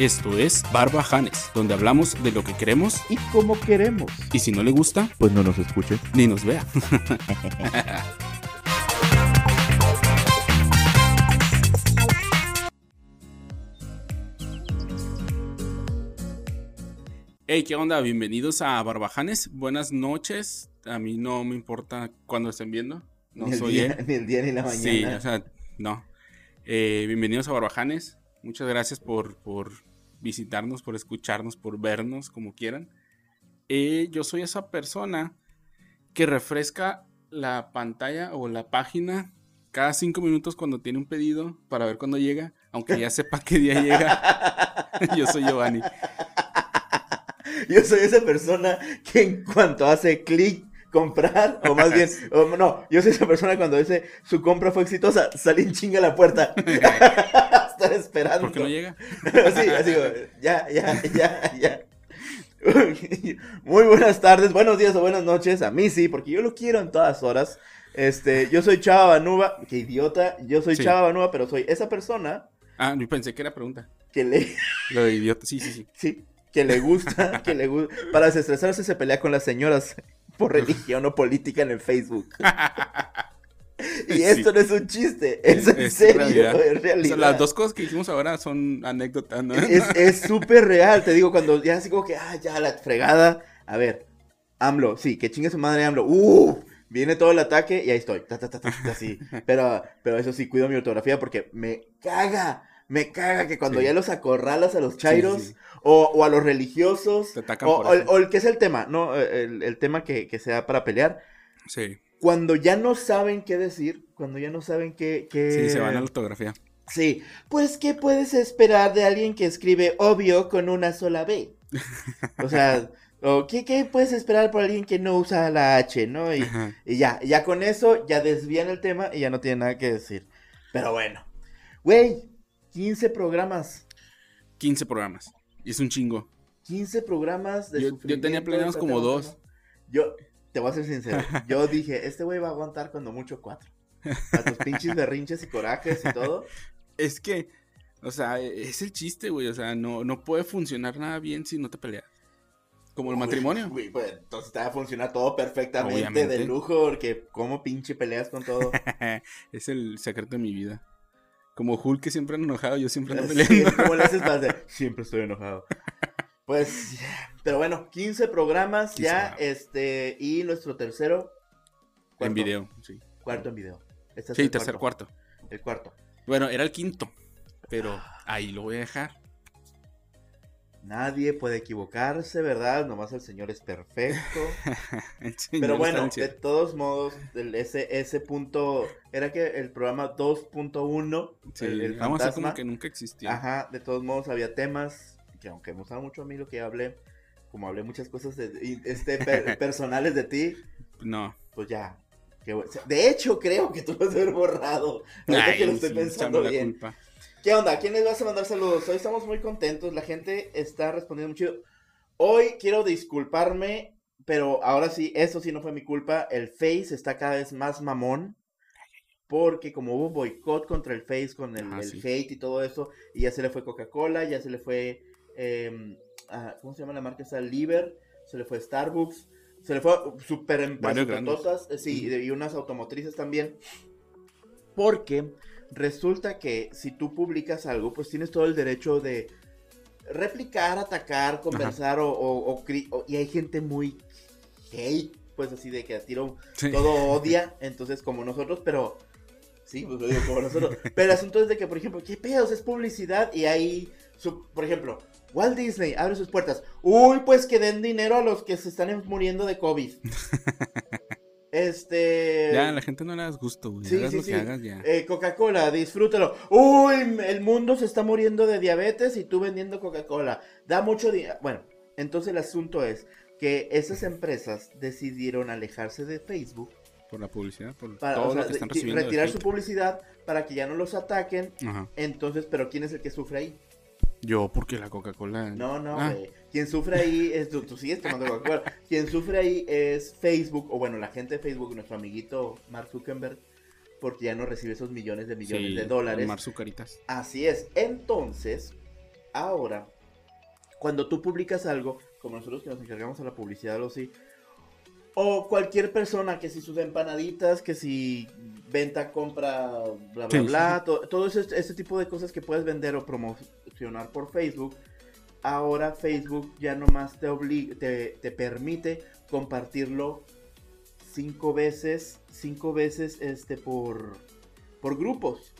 Esto es Barbajanes, donde hablamos de lo que queremos Y como queremos. y si no le gusta, Pues no nos escuches. ni nos vea. Hey, ¿qué onda? Bienvenidos a Barbajanes. Buenas noches. A mí no me importa cuándo estén viendo. No ni, el soy día, él. ni el día ni la mañana. Sí, o sea, no. Eh, bienvenidos a Barbajanes. Muchas gracias por, por visitarnos, por escucharnos, por vernos, como quieran. Eh, yo soy esa persona que refresca la pantalla o la página cada cinco minutos cuando tiene un pedido para ver cuándo llega, aunque ya sepa qué día llega. yo soy Giovanni. Yo soy esa persona que en cuanto hace clic, comprar, o más bien, o no, yo soy esa persona cuando dice su compra fue exitosa, salí en chinga a la puerta. Estar esperando. ¿Por qué no llega? sí, así, ya, ya, ya, ya. Muy buenas tardes, buenos días o buenas noches. A mí sí, porque yo lo quiero en todas horas. Este, yo soy Chava Banuba, qué idiota. Yo soy Sí. Chava Banuba, pero soy esa persona Ah, yo pensé que era pregunta. que le, Lo de idiota. Sí, sí, sí. sí, que le gusta, que le gusta. Para desestresarse se pelea con las señoras por religión o política en el Facebook. Y Sí. esto no es un chiste, es en Es serio, realidad. es O realidad. sea, las dos cosas que dijimos ahora son anécdotas, ¿no? Es súper real, te digo, cuando ya así como que, ah, ya la fregada. A ver, AMLO, sí, que chingue su madre AMLO. Uh, viene todo el ataque y ahí estoy. Ta, ta, ta, así. Pero, pero eso sí, cuido mi ortografía porque me caga, me caga que cuando Sí. ya los acorralas a los chairos Sí, sí. O, o a los religiosos. Te atacan O, por o el, o el que es el tema, ¿no? El, el tema que, que sea para pelear. Sí, Cuando ya no saben qué decir, cuando ya no saben qué... qué... sí, se van a la ortografía. Sí, pues ¿qué puedes esperar de alguien que escribe obvio con una sola B? O sea, o ¿qué, qué puedes esperar por alguien que no usa la H, no? Y, ya, ya con eso ya desvían el tema y ya no tienen nada que decir. Pero bueno, güey, 15 programas, 15 programas. Y es un chingo. 15 programas de Yo- yo tenía planeados como dos. Yo, te voy a ser sincero, yo dije, este güey va a aguantar cuando mucho cuatro. A tus pinches berrinches y corajes y todo. Es que, o sea, es el chiste, güey. O sea, no, no puede funcionar nada bien si no te peleas. Como el matrimonio. Güey, pues, entonces te va a funcionar todo perfectamente Obviamente. de lujo, porque como pinche peleas con todo. es el secreto de mi vida. Como Hulk que siempre anda enojado, yo siempre ando Sí, peleando. ¿Cómo le haces para hacer? Siempre estoy enojado. Pues, pero bueno, 15 programas 15 ya, este, y nuestro tercero. en video, sí. Cuarto en video. Este es Sí, el tercer cuarto. El cuarto. Bueno, era el quinto. Pero ahí lo voy a dejar. Nadie puede equivocarse, ¿verdad? Nomás el Señor es perfecto. Señor Pero bueno, de todos modos, el- ese, ese punto, era que el programa 2.1, Sí, el, el vamos a como que nunca existió. Ajá, de todos modos había temas que aunque me gustaron mucho a mí lo que hablé, como hablé muchas cosas de- este, per- personales de ti, No. pues ya. De hecho, creo que tú lo has de haber borrado. Ay, que lo estoy pensando bien. culpa. ¿Qué onda? ¿A quién les vas a mandar saludos? Hoy estamos muy contentos, la gente está respondiendo muy chido. Hoy quiero disculparme, pero ahora sí, eso sí no fue mi culpa. El Face está cada vez más mamón. Porque como hubo boicot contra el Face, con el, sí. hate y todo eso, y ya se le fue Coca-Cola, ya se le fue, em, ah, ¿cómo se llama la marca esa? Liver, se le fue Starbucks, se le fue super empresas, sí, y unas automotrices también. Porque resulta que si tú publicas algo, pues tienes todo el derecho de replicar, atacar, conversar o, o- o cri- o- y hay gente muy hate, pues así de que a tiro Sí. todo odia, entonces como nosotros, pero sí, pues lo digo como nosotros. Pero el asunto es de que, por ejemplo, ¿qué pedos? Es publicidad y hay, su- por ejemplo, Walt Disney abre sus puertas. Uy, pues que den dinero a los que se están muriendo de COVID. Este... Ya, la gente no le das gusto, güey. Sí, hagas sí, lo sí. que hagas ya. Eh, Coca-Cola, disfrútalo. Uy, el mundo se está muriendo de diabetes y tú vendiendo Coca-Cola. Da mucho dinero. Bueno, entonces el asunto es que esas empresas decidieron alejarse de Facebook Por la publicidad, por para todo o sea, lo que están de- recibiendo. de retirar su publicidad para que ya no los ataquen. Ajá. Entonces, pero ¿quién es el que sufre ahí? Yo, porque la Coca-Cola. No, no, Ah. güey. Quien sufre ahí es. Tú, tú sigues tomando Coca-Cola. Quien sufre ahí es Facebook, o bueno, la gente de Facebook, nuestro amiguito Mark Zuckerberg, porque ya no recibe esos millones de millones Sí, de dólares. Mar Zucaritas. Así es. Entonces, ahora, cuando tú publicas algo, como nosotros que nos encargamos a la publicidad o así, o cualquier persona que si sus empanaditas, que si venta, compra, bla, bla, Sí, bla, to- todo ese, ese tipo de cosas que puedes vender o promocionar por Facebook, ahora Facebook ya nomás te, obli- te, te permite compartirlo cinco veces, cinco veces este por, por grupos.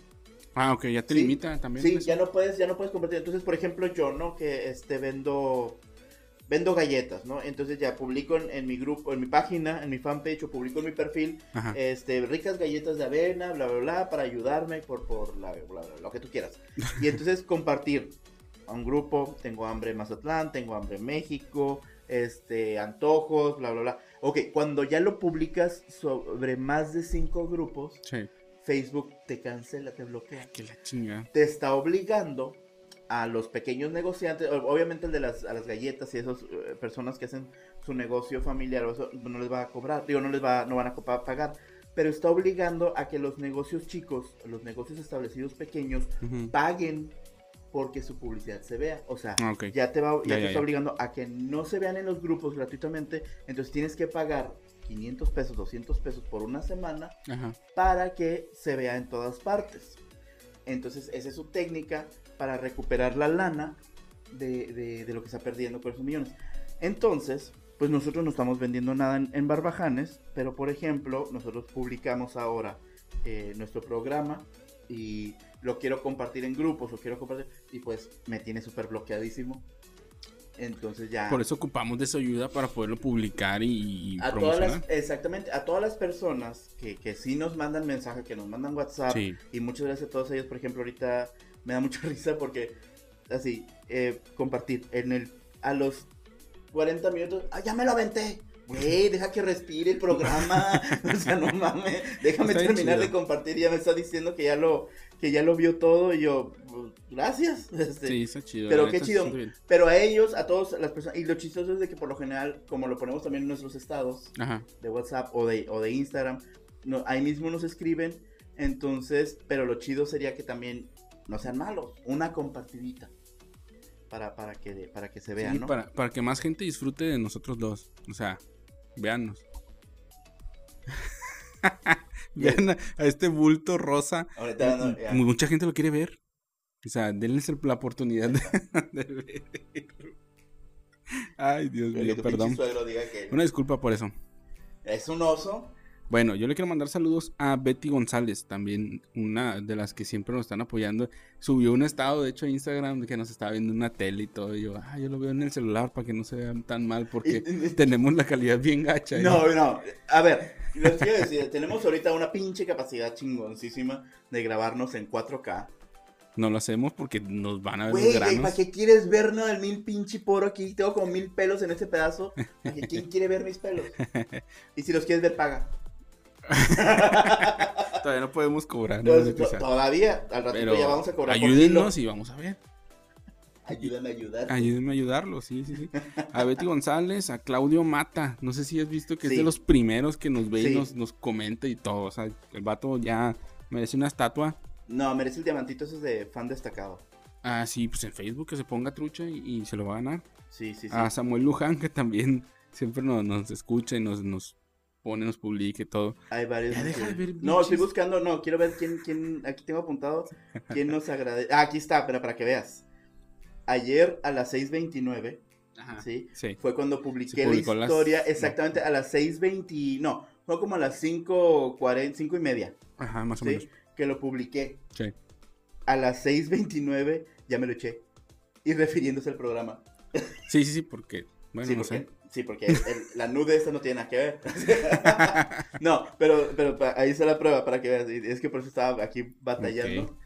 Ah, ok, ya te Sí, limita también. Sí, eso. ya no puedes, ya no puedes compartir. Entonces, por ejemplo, yo, ¿no? Que este vendo vendo galletas, ¿no? Entonces ya publico en, en mi grupo, en mi página, en mi fanpage o publico en mi perfil, Ajá. este, ricas galletas de avena, bla, bla, bla, para ayudarme por, por la, bla, bla, lo que tú quieras. Y entonces compartir a un grupo, tengo hambre en Mazatlán, tengo hambre en México, este, antojos, bla, bla, bla. Ok, cuando ya lo publicas sobre más de cinco grupos, Sí. Facebook te cancela, te bloquea Que la chinga. te está obligando a los pequeños negociantes, obviamente el de las, a las galletas y esas eh, personas que hacen su negocio familiar, o eso, no les va a cobrar, digo, no les va, no van a pagar, pero está obligando a que los negocios chicos, los negocios establecidos pequeños, paguen porque su publicidad se vea. O sea, Ah, ya te va, ya Ya, te ya, está obligando a que no se vean en los grupos gratuitamente, entonces tienes que pagar 500 pesos, 200 pesos por una semana Ajá. para que se vea en todas partes. Entonces, esa es su técnica para recuperar la lana de, de- de lo que está perdiendo con esos millones. Entonces, pues nosotros no estamos vendiendo nada en, en Barbajanes, pero por ejemplo, nosotros publicamos ahora eh, nuestro programa y lo quiero compartir en grupos, lo quiero compartir, y pues me tiene súper bloqueadísimo. Entonces ya... Por eso ocupamos de su ayuda para poderlo publicar y, y A todas promocionar. las, exactamente, a todas las personas que, que sí nos mandan mensaje, que nos mandan WhatsApp, Sí. y muchas gracias a todos ellos, por ejemplo, ahorita me da mucha risa porque, así, eh, compartir, en el, a los 40 minutos, ¡ah, ya me lo aventé! Güey, deja que respire el programa, o sea, no mames, déjame Está terminar de compartir, ya me está diciendo que ya lo, que ya lo vio todo, y yo, gracias, este, Sí, está chido. pero qué chido. pero a ellos, a todas las personas, y lo chistoso es de que por lo general, como lo ponemos también en nuestros estados, Ajá. de WhatsApp o de, o de Instagram, no, ahí mismo nos escriben, entonces, pero lo chido sería que también no sean malos, una compartidita para, para, que, para que se vea, Sí, ¿no? para, para que más gente disfrute de nosotros dos. O sea, véannos. Vean a, a este bulto rosa. Ahorita no, ya. Mucha gente lo quiere ver. O sea, denles la oportunidad de, de ver. Ay, Dios mío, perdón. diga que Una disculpa por eso. es un oso. Bueno, yo le quiero mandar saludos a Betty González, también una de las que siempre nos están apoyando. Subió un estado, de hecho, a Instagram que nos estaba viendo en una tele y todo. Y yo, ah, yo lo veo en el celular para que no se vean tan mal porque tenemos la calidad bien gacha. ¿eh? No, no, a ver, les quiero decir, tenemos ahorita una pinche capacidad chingoncísima de grabarnos en 4K. No lo hacemos porque nos van a ver Güey, güey, ¿para granos. qué quieres ver no, el mil pinche poro aquí? Tengo como mil pelos en este pedazo. ¿Para qué- ¿Quién quiere ver mis pelos? Y si los quieres ver, paga. Todavía no podemos cobrar. ¿no? Entonces, to- todavía, al ratito Pero ya vamos a cobrar ayúdennos y vamos a ver. Ayúdame a ayudar. Ayúdenme a ayudarlo, sí, sí, sí. A Betty González, a Claudio Mata. No sé si has visto que es de los primeros que nos ve Sí. y nos, nos comenta y todo. O sea, el vato ya merece una estatua. No, merece el diamantito ese es de fan destacado. Ah, sí, pues en Facebook que se ponga trucha y, y se lo va a ganar. Sí, sí, sí. A Samuel Luján, que también siempre nos, nos escucha y nos, nos pone, nos publica y todo. Hay varios. Ya deja que- de ver No, estoy buscando, no, quiero ver quién, quién, aquí tengo apuntado, quién nos agradece. Ah, aquí está, pero para que veas. Ayer a las 6.29, Ajá. ¿sí? Sí. Fue cuando publiqué la las- historia, exactamente a las 6.20, no, fue como a las 5.40, 5 y media, Ajá, más o ¿sí? menos. Que lo publiqué. Sí. A las 6.29 ya me lo eché. Y refiriéndose al programa. Sí, sí, sí, porque, bueno, sí, no porque, sé. Sí, porque el- la nude esta no tiene nada que ver. no, pero, pero ahí está la prueba para que veas. Es que por eso estaba aquí batallando.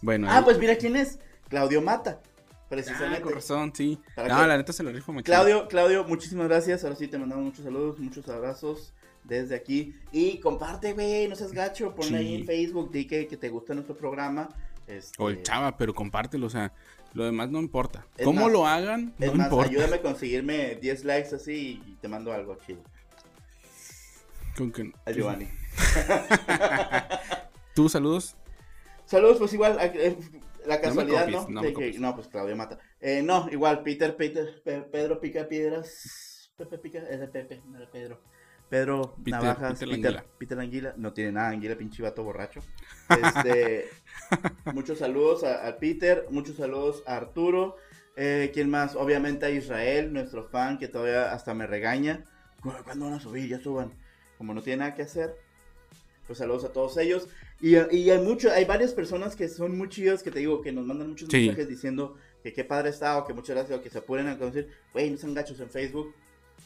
Bueno, Ah, ahí- pues mira quién es. Claudio Mata. Ah, Precisamente. con razón, sí. ¿Para No, la neta se lo rifo machín. Claudio, Claudio, muchísimas gracias. Ahora sí te mandamos muchos saludos, muchos abrazos desde aquí. Y comparte, güey, no seas gacho. Ponle ahí en Facebook, di que, que te gusta nuestro programa. Este, O el chava, pero compártelo, o sea, lo demás no importa. Es ¿Cómo más- lo hagan? Es no más, importa. ayúdame a conseguirme 10 likes así y te mando algo chido. Con que- A Giovanni. ¿Tú saludos? Saludos, pues igual, a- eh, la casualidad, ¿no? copies, no De que- copies. no, pues Claudio Mata. Eh, no, igual, Peter, Peter, Pe- Pedro Pica Piedras. Pepe Pica, es de Pepe, no era Pedro. Pedro Peter- Navajas, Peter Peter, Languila. Peter Languila. No tiene nada, Anguila, pinche vato borracho. Este, muchos saludos a, a Peter, muchos saludos a Arturo. Eh, ¿Quién más? Obviamente a Israel, nuestro fan, que todavía hasta me regaña. "¿Cu- ¿Cuándo van a subir? Ya suban. Como no tiene nada que hacer. Pues saludos a todos ellos. Y, y hay mucho, hay varias personas que son muy chidas que te digo, que nos mandan muchos Sí. mensajes diciendo que qué padre está o que muchas gracias o que se apuren a conocer. Güey, no sean gachos en Facebook.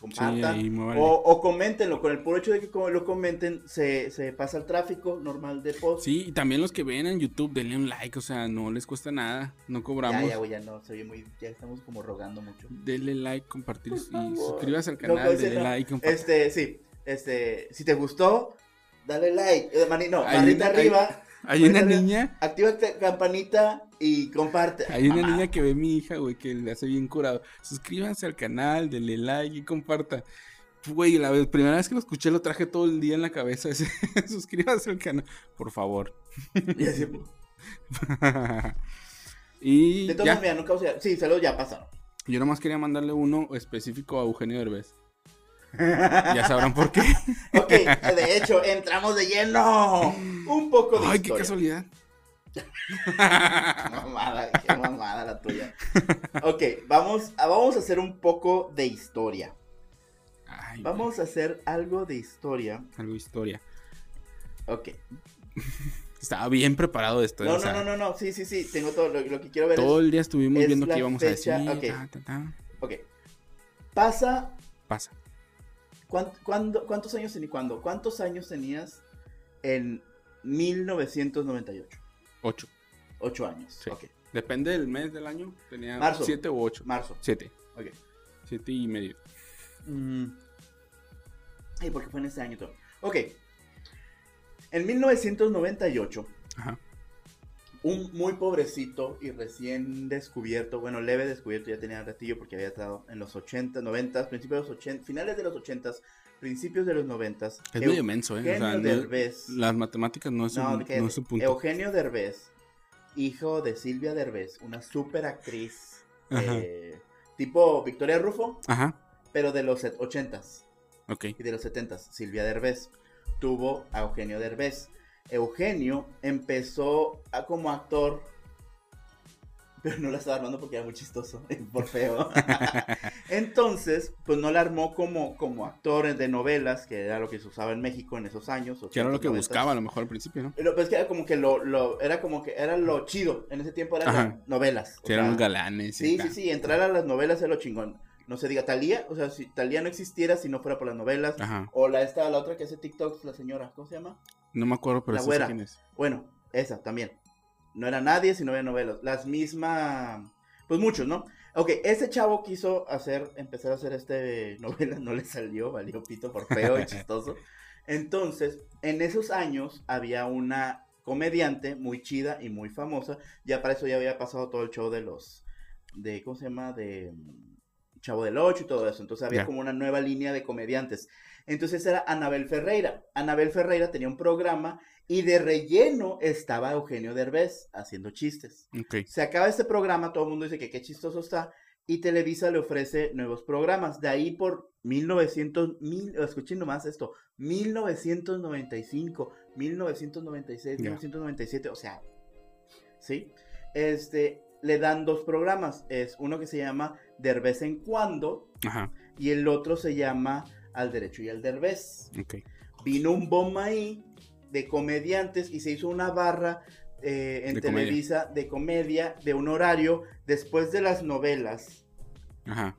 Compartan. o, o coméntenlo. Con el puro hecho de que lo comenten, se, se pasa el tráfico normal de post. Sí, y también los que ven en YouTube, denle un like, o sea, no les cuesta nada, no cobramos. ya, güey, ya no, se oye muy, ya estamos como rogando mucho. Denle like, compartir y suscríbase al canal, pues, denle no. like, compartir. Este, sí, este, si te gustó, dale like. Eh, mani- no, manita arriba, Hay una niña, activa la campanita y comparte. hay una niña que ve a mi hija, güey, que le hace bien curado. Suscríbanse al canal, denle like y comparta. Güey, la primera vez que lo escuché lo traje todo el día en la cabeza. ese, Suscríbanse al canal, por favor. Y así, pues, y de todas maneras, nunca, o sea, sí, saludos ya pasaron. yo nomás quería mandarle uno específico a Eugenio Derbez. Ya sabrán por qué. ok, de hecho, entramos de lleno. Un poco de Ay, qué historia. casualidad. Mamada, qué mamada la tuya. Ok, vamos a, vamos a hacer un poco de historia. Ay, Vamos a hacer algo de historia. algo de historia. Ok. Estaba bien preparado esto. No, no, sea, no, no, no. Sí, sí, sí. Tengo todo lo, lo que quiero ver. Todo es- el día estuvimos es viendo qué íbamos fecha, a decir. ok. ta, ta, ta. Ok. Pasa. Pasa. ¿Cuán- cuándo- ¿Cuántos años tenías? ¿Cuándo? ¿Cuántos años tenías en 1998? Ocho. Ocho años. Sí. Ok. Depende del mes del año. Tenía Marzo. siete u ocho. Marzo. Siete. Ok. Siete y medio. Mm. Ay, porque fue en ese año todo. Ok. En 1998, Ajá. Un muy pobrecito y recién descubierto, bueno, leve descubierto, ya tenía ratillo porque había estado en los 80, 90, principios de los 80, finales de los 80, principios de los 90. Es medio menso, ¿eh? O sea, Eugenio no- Derbez. las matemáticas no es, No, un, no es un punto. Eugenio Derbez, hijo de Silvia Derbez, una super actriz, eh, tipo Victoria Rufo, Ajá. pero de los 80s. Ok. y de los 70 Silvia Derbez, tuvo a Eugenio Derbez. Eugenio empezó a- como actor, pero no la estaba armando porque era muy chistoso, por feo. Entonces, pues no la armó como, como actor de novelas, que era lo que se usaba en México en esos años. Que era lo que 80s, buscaba a lo mejor al principio, ¿no? Pero pues que era como que lo, lo- era como que era lo chido. En ese tiempo eran Ajá. novelas. Que eran sea, galanes. Sí, sí, sí, entrar a las novelas es lo chingón. No se diga Talía, o sea, si Talía no existiera si no fuera por las novelas. Ajá. O la esta, la otra que hace TikToks, la señora, ¿cómo se llama? No me acuerdo, pero La güera. quién es. Bueno, esa también. No era nadie si no había novelas. Las mismas, pues muchos, ¿no? Ok, ese chavo quiso hacer, empezar a hacer este novela, no le salió, valió pito por feo y chistoso. Entonces, en esos años había una comediante muy chida y muy famosa. Ya para eso ya había pasado todo el show de los, de, ¿cómo se llama? De mm, Chavo del Ocho y todo eso. Entonces había como una nueva línea de comediantes. Entonces era Anabel Ferreira. Anabel Ferreira tenía un programa y de relleno estaba Eugenio Derbez haciendo chistes. Se acaba este programa, todo el mundo dice que qué chistoso está, y Televisa le ofrece nuevos programas. De ahí por 1900, mil, escuchen nomás esto, 1995, 1996, Ya. 1997, o sea, ¿sí? Este, le dan dos programas, es uno que se llama Derbez en cuando, Ajá. y el otro se llama Al Derecho y al Derbez Ok. vino un bomba ahí de comediantes y se hizo una barra eh, en De comedia. Televisa de comedia de un horario después de las novelas, Ajá.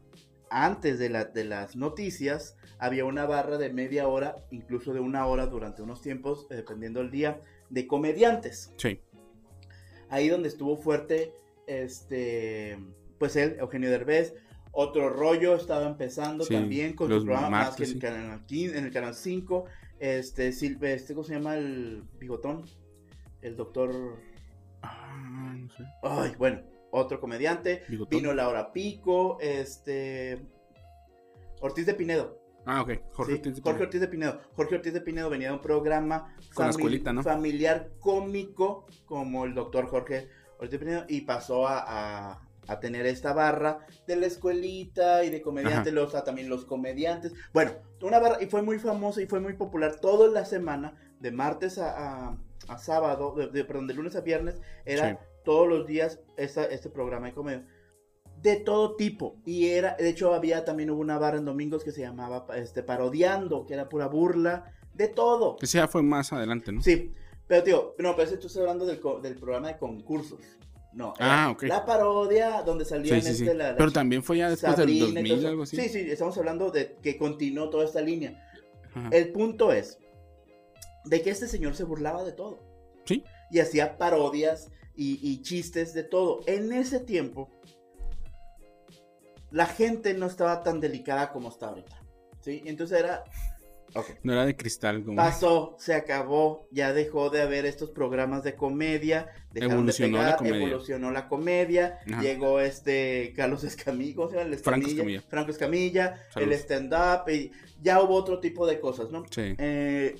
antes de, la- de las noticias, había una barra de media hora, incluso de una hora durante unos tiempos, eh, dependiendo del día, de comediantes. Sí. Ahí donde estuvo fuerte, este, pues él, Eugenio Derbez. Otro rollo estaba empezando Sí, también con los su programa más que martes, en, el canal 15, en el canal 5. Este, Sil- este, ¿cómo se llama el bigotón? El doctor. Ah, no sé. Ay, bueno, otro comediante. Bigotón. Vino Laura Pico, este. Ortiz de Pinedo. Ah, ok. Jorge Sí, Ortiz de Jorge Pinedo. Ortiz de Pinedo. Jorge Ortiz de Pinedo venía de un programa Con la famili- escuelita, ¿no? familiar cómico como el doctor Jorge Ortiz de Pinedo y pasó a, a- a tener esta barra de la escuelita y de comediantes, los, también los comediantes. Bueno, una barra y fue muy famosa y fue muy popular toda la semana, de martes a, sábado, de, perdón, de lunes a viernes, era todos los días este programa de comedia. De todo tipo. Y era, de hecho, había también hubo una barra en domingos que se llamaba este, Parodiando, que era pura burla, de todo. Ese ya fue más adelante, ¿no? Sí. Pero, tío, no, pero tú estás hablando del, del programa de concursos. No, ah, la parodia donde salían sí, este, Pero también fue ya después del 2000 algo así. Sí, sí, estamos hablando de que continuó toda esta línea. El punto es de que este señor se burlaba de todo. Sí. Y hacía parodias y, chistes de todo. En ese tiempo, la gente no estaba tan delicada como está ahorita. ¿Sí? Entonces era no era de cristal. Como... Pasó, se acabó, ya dejó de haber estos programas de comedia. Evolucionó la comedia. Evolucionó la comedia. Llegó este Carlos Escamilla, ¿cómo se llama? El Franco Escamilla. Franco Escamilla, el stand-up, y ya hubo otro tipo de cosas, ¿no? Sí. Eh,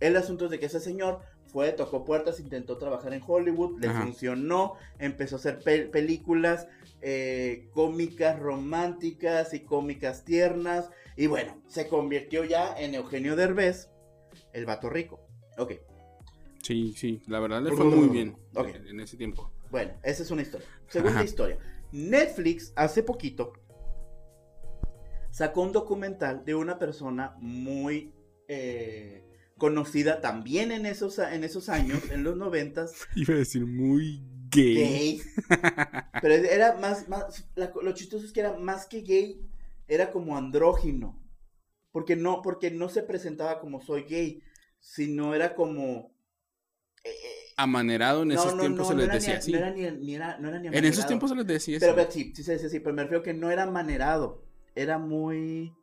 el asunto es de que ese señor fue, tocó puertas, intentó trabajar en Hollywood, le funcionó, empezó a hacer películas eh, cómicas románticas y cómicas tiernas y bueno, se convirtió ya en Eugenio Derbez, el vato rico. Ok. Sí, sí, la verdad le fue muy bien en ese tiempo. Bueno, esa es una historia. Segunda historia. Netflix hace poquito sacó un documental de una persona muy eh, conocida también en esos, en esos años, en los noventas. Iba a decir muy gay. Gay. Pero era más, más lo chistoso es que era más que gay, era como andrógino. Porque no, porque no se presentaba como soy gay, sino era como... Eh, eh, Amanerado en esos tiempos se les decía así. No era ni, era, no era ni En esos tiempos se les decía pero, pero, sí, sí se decía así, pero me refiero que no era manerado, era muy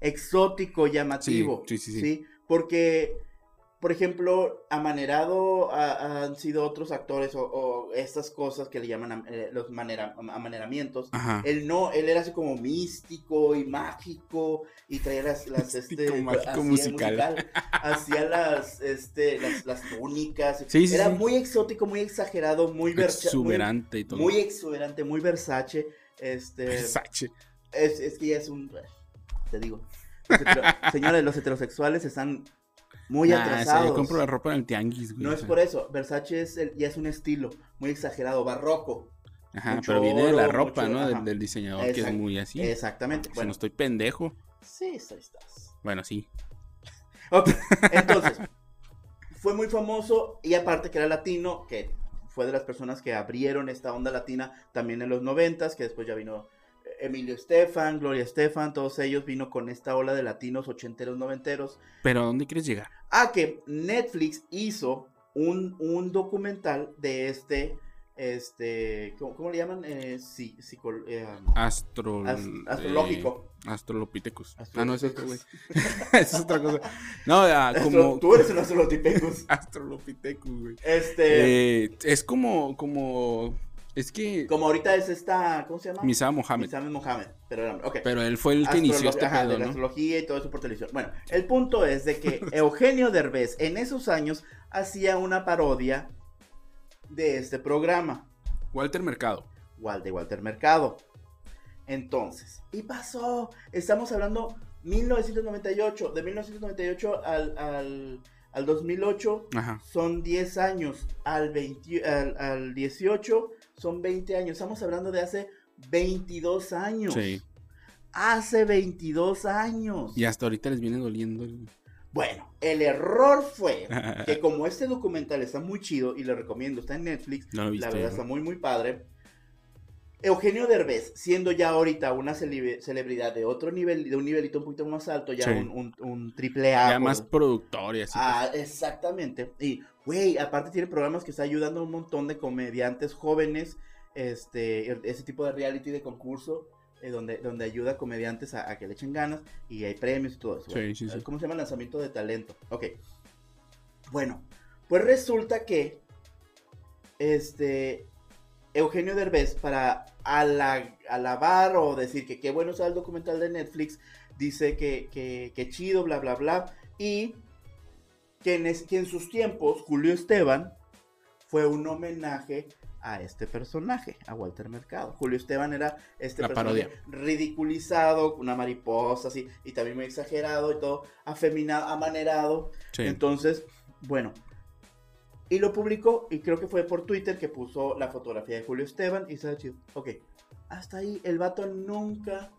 exótico, llamativo. Sí, sí, sí. ¿sí? Porque por ejemplo, amanerado han sido otros actores o, estas cosas que le llaman eh, los amaneramientos. Él no, él era así como místico y mágico y traía las, las este, mágico musical. hacía las, este, las, túnicas. era muy exótico, muy exagerado, muy exuberante muy, y todo. Muy exuberante, muy Versace. Este, Versace. Es, es que ya es un, te digo. señores, los heterosexuales están muy atrasado. yo compro la ropa en el tianguis, güey. No es por eso. Versace es ya es un estilo muy exagerado, barroco. Ajá, pero viene de la ropa, ¿no? Del, diseñador, que es muy así. Exactamente. Bueno, no estoy pendejo. Sí, estás. Bueno, sí. Ok, entonces, fue muy famoso y aparte que era latino, que fue de las personas que abrieron esta onda latina también en los noventas, que después ya vino Emilio Estefan, Gloria Estefan, todos ellos vino con esta ola de latinos ochenteros, noventeros. Pero ¿a dónde quieres llegar? A que Netflix hizo un, un documental de este, este, ¿cómo, le llaman? Eh, sí, eh, Astro, astrológico. Eh, astrolopithecus. Ah, no, eso es güey. es otra cosa. No, ah, como... Tú eres un astrolopithecus. astrolopithecus, güey. Este... Eh, es como, como es que. Como ahorita es esta. ¿Cómo se llama? Misa Mohamed. Mohamed. Pero, okay. pero él fue el que inició este pedo, de la astrología y todo eso por televisión. Bueno, el punto es de que Eugenio Derbez en esos años hacía una parodia de este programa. Walter Mercado. de Walter Mercado. Entonces, y pasó. Estamos hablando 1998. De 1998 al, al, al 2008 son 10 años. Al, 20, al, al 18 son 20 años. Estamos hablando de hace 22 años. Sí. Hace 22 años. Y hasta ahorita les viene doliendo. Bueno, el error fue que como este documental está muy chido y le recomiendo, está en Netflix, la verdad está muy muy padre. Eugenio Derbez, siendo ya ahorita una celebridad de otro nivel, de un nivelito un poquito más alto, ya un, triple A. Ya más productor y así. Ah, exactamente. Y, güey, aparte tiene programas que está ayudando a un montón de comediantes jóvenes, este, ese tipo de reality de concurso, eh, donde, donde ayuda a comediantes a, que le echen ganas y hay premios y todo eso. Sí, sí, sí. ¿Cómo se llama? Lanzamiento de talento. Ok. Bueno, pues resulta que, este, Eugenio Derbez para alabar o decir que qué bueno sea el documental de Netflix, dice que, que, chido, bla, bla, bla, y que en, sus tiempos Julio Esteban fue un homenaje a este personaje, a Walter Mercado. Julio Esteban era este La personaje parodia. ridiculizado, una mariposa así, y también muy exagerado y todo, afeminado, amanerado. Sí. Entonces, bueno. Y lo publicó, y creo que fue por Twitter que puso la fotografía de Julio Esteban y estaba chido. Ok, hasta ahí el vato nunca,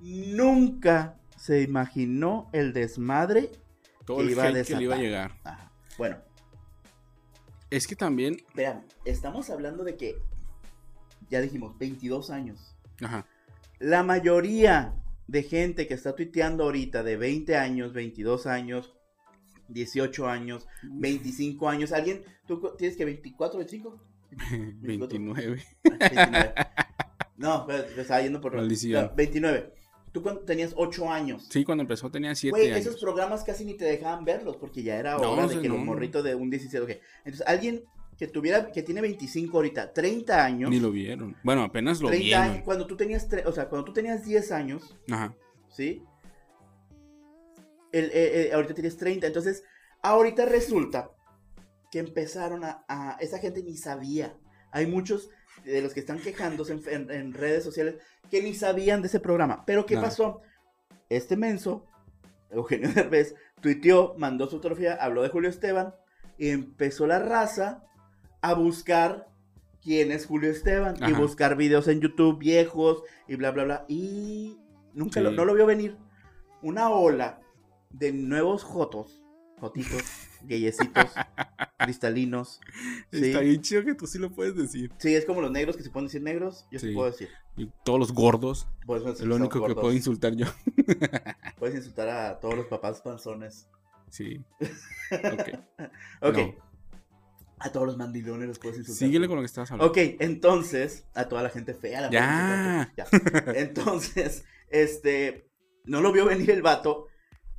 nunca se imaginó el desmadre. Todo que el iba a que le iba a llegar. Ajá. Bueno, Es que también. vean, estamos hablando de que, ya dijimos, 22 años. Ajá. La mayoría de gente que está tuiteando ahorita de 20 años, 22 años, 18 años, 25 años, alguien, tú tienes que 24, 25? 29. Ah, 29. No, pero me estaba yendo por... Maldición. No, 29. Tú cuando tenías 8 años. Sí, cuando empezó tenía 7 Güey, esos programas casi ni te dejaban verlos porque ya era No, hora de sí, que los no. morritos de un 17, ok. Entonces, alguien que tuviera, que tiene 25 ahorita, 30 años, Ni lo vieron. Bueno, apenas lo 30 vieron. años, cuando tú tenías, tre- o sea, cuando tú tenías 10 años, Ajá. ¿sí? El, eh, eh, ahorita tienes 30, entonces, ahorita resulta que empezaron a, a- esa gente ni sabía. Hay muchos de los que están quejándose en, en- en redes sociales que ni sabían de ese programa. Pero ¿qué pasó? Este menso, Eugenio Derbez, tuiteó, mandó su fotografía, habló de Julio Esteban y empezó la raza a buscar quién es Julio Esteban y buscar videos en YouTube viejos y bla, bla, bla. Y nunca Sí. lo, no lo vio venir. Una ola de nuevos jotos, jotitos, gayecitos, cristalinos. Sí. Está bien chido que tú sí lo puedes decir. Sí, es como los negros que se pueden decir negros, yo sí, Sí. puedo decir. Y todos los gordos. Es lo único que puedo insultar yo. Puedes insultar a todos los papás panzones. Sí. Ok. Ok. No. A todos los mandilones los puedes insultar. Síguele con lo que estabas hablando. Ok, entonces, a toda la gente fea. La Ya. Ya. Entonces, este, no lo vio venir el vato.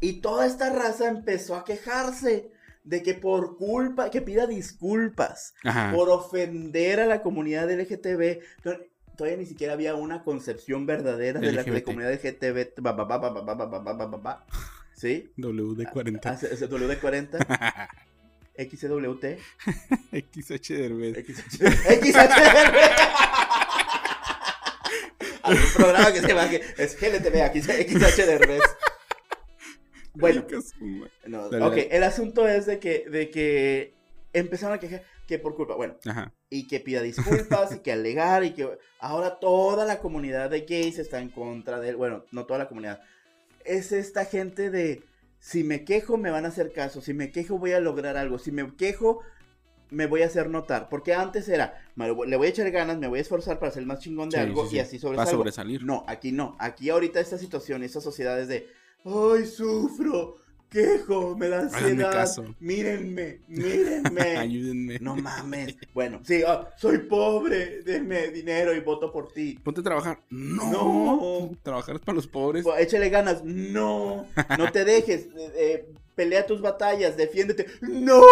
Y toda esta raza empezó a quejarse de que por culpa, que pida disculpas por ofender a la comunidad LGTB. Todavía ni siquiera había una concepción verdadera de la de comunidad LGTB. ¿Sí? WD40. WD40. XWT. XH Derbez. XH programa que es GLTV, XH Derbez. Bueno, no, Dale, ok, dale. el asunto es de que, de que empezaron a quejar que por culpa, bueno, Ajá. y que pida disculpas y que alegar y que ahora toda la comunidad de gays está en contra de él. Bueno, no toda la comunidad. Es esta gente de si me quejo me van a hacer caso, si me quejo voy a lograr algo, si me quejo me voy a hacer notar. Porque antes era, le voy a echar ganas, me voy a esforzar para ser más chingón de Sí, algo sí, sí. y así Va a sobresalir. No, aquí no. Aquí ahorita esta situación, esta sociedad es de, ay, sufro, quejo, me da ansiedad, caso. mírenme, mírenme. Ayúdenme. No mames. Bueno, sí, ah, soy pobre, denme dinero y voto por ti. Ponte a trabajar. No. No. Trabajar es para los pobres. Pues, Échale ganas. No. No te dejes. eh, eh, pelea tus batallas, defiéndete. No.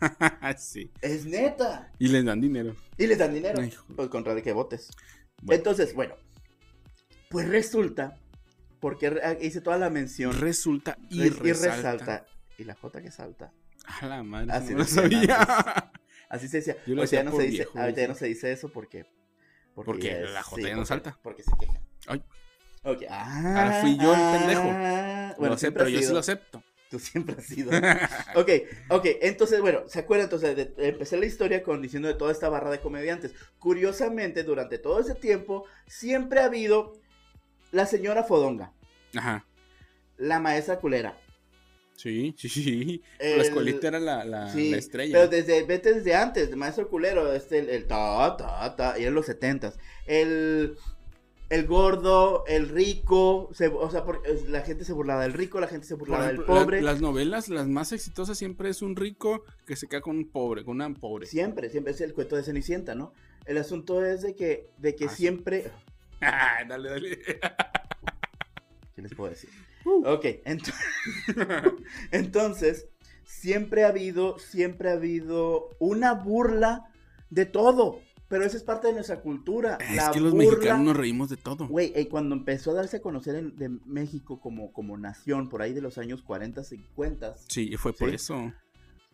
sí. Es neta. Y les dan dinero. Y les dan dinero. Ay. Pues contra de que votes. Bueno. Entonces, bueno. Pues resulta, porque re- hice toda la mención. Resulta y, y resalta. resalta. Y la J que salta. A la madre. Así no lo se decía. Yo lo ya no se dice, viejo, ahorita ya no se dice eso porque. Porque la J ya no porque- salta. Porque se queja. Ay. Ah, Ahora fui yo el pendejo. ah, Lo sé, siempre pero has yo sí lo acepto. Tú siempre has sido. ok, ok. Entonces, bueno, ¿se acuerdan? Entonces, de- empecé la historia con diciendo de toda esta barra de comediantes. Curiosamente, durante todo ese tiempo, siempre ha habido la señora Fodonga, Ajá. la maestra culera. Sí, sí, sí. el- La escuelita era la, la, Sí, la estrella. Pero desde, vete desde antes, el maestro culero, este, el, el ta, ta, ta, y en los setentas. El, el gordo, el rico, se- o sea, por- la gente se burlaba del rico, la gente se burlaba ejemplo, del la- pobre. las novelas, las más exitosas siempre es un rico que se queda con un pobre, con una pobre. Siempre, siempre es el cuento de Cenicienta, ¿no? El asunto es de que, de que Ah, siempre... dale, dale. ¿Qué les puedo decir? Uh. Ok, ent- entonces, siempre ha habido, siempre ha habido una burla de todo. Pero eso es parte de nuestra cultura. Es la que los burla- mexicanos nos reímos de todo. Güey, eh, cuando empezó a darse a conocer en- de México como, como nación, por ahí de los años 40, 50, Sí, y fue por Sí. eso.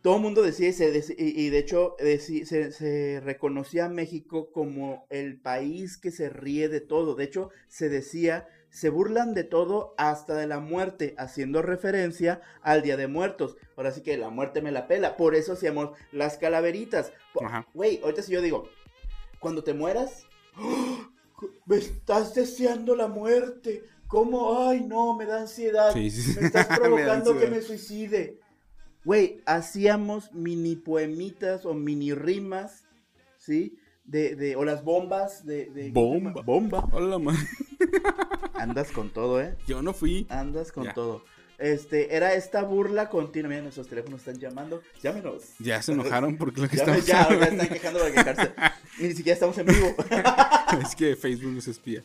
Todo el mundo decía, y, se y, de hecho deci- se, se reconocía a México como el país que se ríe de todo. De hecho, se decía, se burlan de todo hasta de la muerte, haciendo referencia al Día de Muertos. Ahora sí que la muerte me la pela. Por eso hacíamos las calaveritas. Güey, ahorita si yo digo, cuando te mueras, ¡oh! me estás deseando la muerte. ¿Cómo? Ay, no, me da ansiedad. Sí, sí. Me estás Me provocando que ansiedad. me suicide. Güey, hacíamos mini poemitas o mini rimas, ¿sí? De, de, o las bombas de... de Bomba. Bomba. Hola, man. Andas con todo, ¿eh? Yo no fui. Andas con Ya. todo. Este, era esta burla continua. Mira, nuestros teléfonos están llamando. Llámenos. Ya se enojaron porque lo que estamos ya, ya hablando. están quejando para quejarse. Ni siquiera estamos en vivo. Es que Facebook nos espía.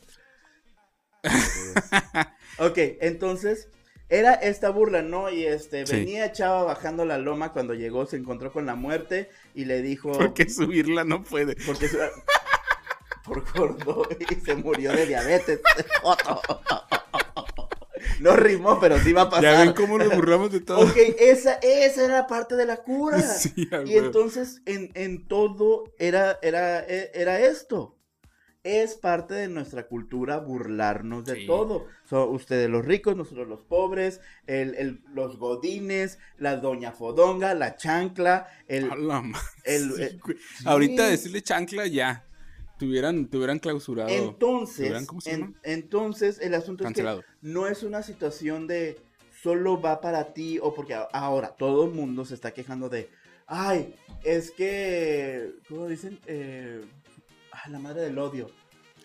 ok, entonces era esta burla, ¿no? Y este, Sí. venía Chava bajando la loma cuando llegó, se encontró con la muerte y le dijo. Porque subirla no puede. Porque su- por gordo y se murió de diabetes. No rimó, pero sí va a pasar. Ya ven cómo nos burlamos de todo. Ok, esa, esa era parte de la cura. Sí, y entonces en, en todo era, era, e- era esto. Es parte de nuestra cultura burlarnos de Sí. todo. Son ustedes los ricos, nosotros los pobres, el, el- los godines, la doña fodonga, la chancla, el... A la madre, el- sí, güey. sí. Ahorita decirle chancla ya. Te hubieran, te hubieran clausurado. Entonces, ¿Verán cómo se en- llama? entonces el asunto cancelado. es que no es una situación de solo va para ti o porque ahora todo el mundo se está quejando de, ay, es que, ¿cómo dicen? Eh, ah, la madre del odio.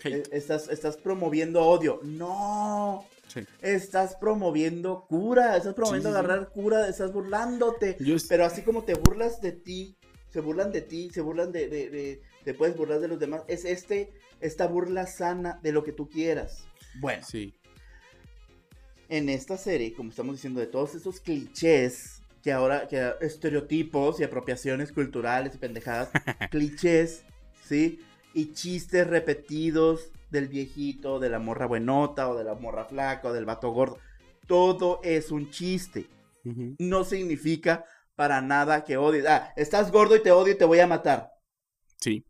Hate. Eh, Estás, estás promoviendo odio. No, Sí. estás promoviendo cura, estás promoviendo Sí, sí, sí. agarrar cura, estás burlándote. Pero así como te burlas de ti, se burlan de ti, se burlan de, de, de- te puedes burlar de los demás, es este, esta burla sana de lo que tú quieras. Bueno, Sí. en esta serie, como estamos diciendo, de todos esos clichés, que ahora, que estereotipos y apropiaciones culturales y pendejadas, clichés, ¿sí? Y chistes repetidos del viejito, de la morra buenota, o de la morra flaca, o del vato gordo. Todo es un chiste. No significa para nada que odies. Ah, estás gordo y te odio y te voy a matar. Sí.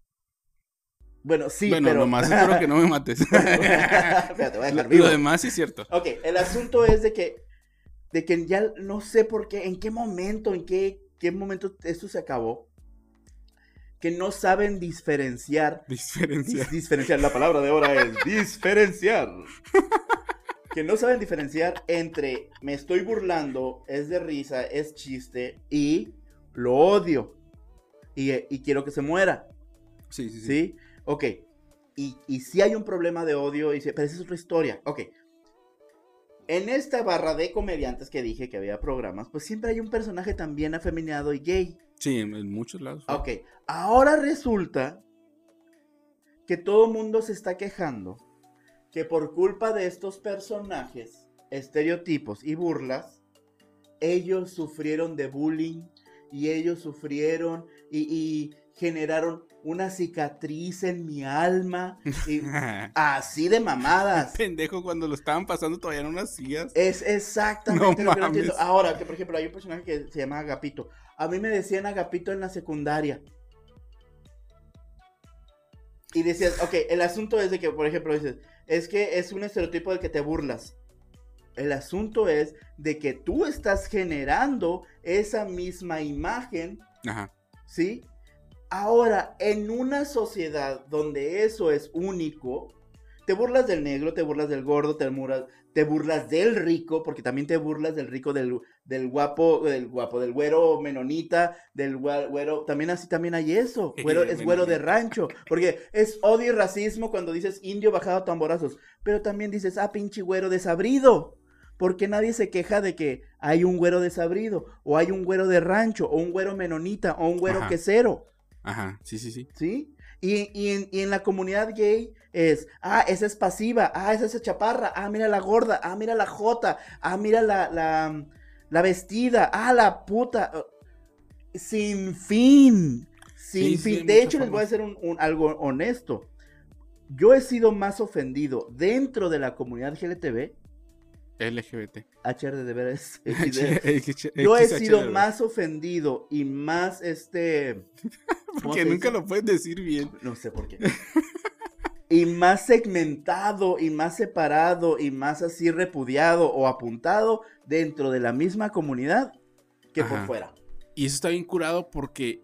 Bueno, sí, bueno, pero... nomás espero que no me mates. Espérate, voy a lo, dejar vivo. lo demás sí es cierto. Ok, el asunto es de que, de que ya no sé por qué, en qué momento, en qué, qué momento esto se acabó, que no saben diferenciar, Diferencia. dis- diferenciar, la palabra de ahora es diferenciar, que no saben diferenciar entre me estoy burlando, es de risa, es chiste y lo odio y, y quiero que se muera. Sí, sí, sí. ¿Sí? Ok. Y, y si hay un problema de odio, y pero esa es otra historia. Ok. En esta barra de comediantes que dije que había programas, pues siempre hay un personaje también afeminado y gay. Sí, en, en muchos lados. fue. Ok. Ahora resulta que todo el mundo se está quejando que por culpa de estos personajes, estereotipos y burlas, ellos sufrieron de bullying y ellos sufrieron y, y generaron una cicatriz en mi alma. Y así de mamadas. Pendejo, cuando lo estaban pasando todavía en unas sillas. Es exactamente No lo que no entiendo. Ahora, que por ejemplo, hay un personaje que se llama Agapito. A mí me decían Agapito en la secundaria. Y decías, ok, el asunto es de que, por ejemplo, dices, es que es un estereotipo del que te burlas. El asunto es de que tú estás generando esa misma imagen Ajá. ¿sí? Ahora, en una sociedad donde eso es único, te burlas del negro, te burlas del gordo, te burlas, te burlas del rico, porque también te burlas del rico, del, del guapo, del guapo, del güero menonita, del güero, también así también hay eso, güero, es güero de rancho, porque es odio y racismo cuando dices indio bajado a tamborazos, pero también dices, ah, pinche güero desabrido. Porque nadie se queja de que hay un güero desabrido, o hay un güero de rancho, o un güero menonita, o un güero Ajá. quesero, Ajá. Sí, sí, sí. ¿sí? Y, y en, y en la comunidad gay es, ah, esa es pasiva, ah, esa es chaparra, ah, mira la gorda, ah, mira la jota, ah, mira la, la, la vestida, ah, la puta. uh, Sin fin, sin Sí, fin. de hecho, les voy a hacer un, un- algo honesto. Yo he sido más ofendido dentro de la comunidad GLTV LGBT. HR de veras. Yo he sido más ofendido y más este. Porque nunca lo puedes decir bien. No sé por qué. y más segmentado y más separado y más así repudiado o apuntado dentro de la misma comunidad que por fuera. Y eso está bien curado porque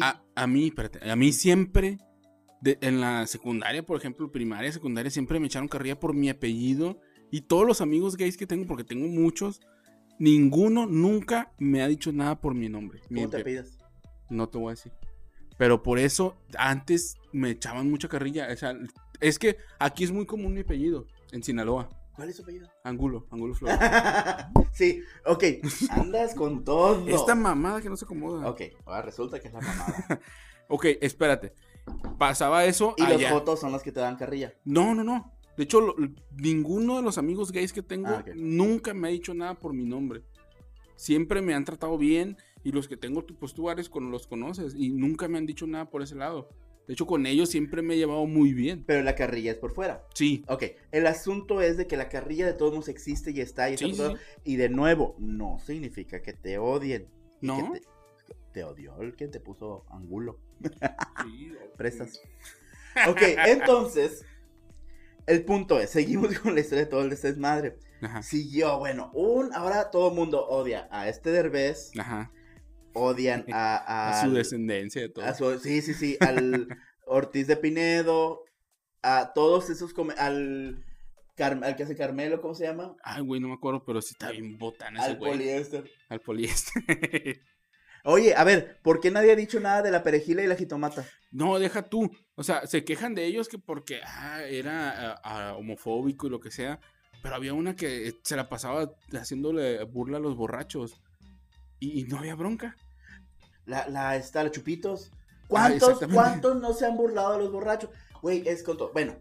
a, a, mí, espérate, a mí siempre, en la secundaria, por ejemplo, primaria, secundaria, siempre me echaron carrilla por mi apellido y todos los amigos gays que tengo, porque tengo muchos, ninguno nunca me ha dicho nada por mi nombre. ¿Cómo te pides? No te voy a decir. Pero por eso antes me echaban mucha carrilla. O sea, es que aquí es muy común mi apellido, en Sinaloa. ¿Cuál es su apellido? Angulo, Angulo Flores. sí, ok. Andas con todo. Esta mamada que no se acomoda. Ok, ahora resulta que es la mamada. ok, espérate. Pasaba eso. Y los fotos son los que te dan carrilla. No, no, no. De hecho, ninguno de los amigos gays que tengo ah, nunca me ha dicho nada por mi nombre. Siempre me han tratado bien y los que tengo, pues tú Ares, los conoces y nunca me han dicho nada por ese lado. De hecho, con ellos siempre me he llevado muy bien. Pero la carrilla es por fuera. Sí. Ok, el asunto es de que la carrilla de todos modos existe y está. Y, y de nuevo, no significa que te odien. ¿No? te, odió el que te puso angulo. Sí. Prestas. Ok, entonces, el punto es, seguimos con la historia de todo el desmadre. Ajá. Siguió, bueno, un, ahora todo el mundo odia a este Derbez. Ajá. Odian a, a, su descendencia de todo. sí, sí, sí, al Ortiz de Pinedo, a todos esos, al, al que hace Carmelo, ¿cómo se llama? Ay, güey, no me acuerdo, pero sí está bien botán ese Al poliéster. Al poliéster. Oye, a ver, ¿por qué nadie ha dicho nada de la perejila y la jitomata? No, deja tú. O sea, se quejan de ellos que porque ah, era homofóbico y lo que sea. Pero había una que se la pasaba haciéndole burla a los borrachos. Y, no había bronca. La, la, está, la Chupitos. ¿Cuántos, ah, ¿Cuántos no se han burlado a los borrachos? Güey, es con todo. Bueno,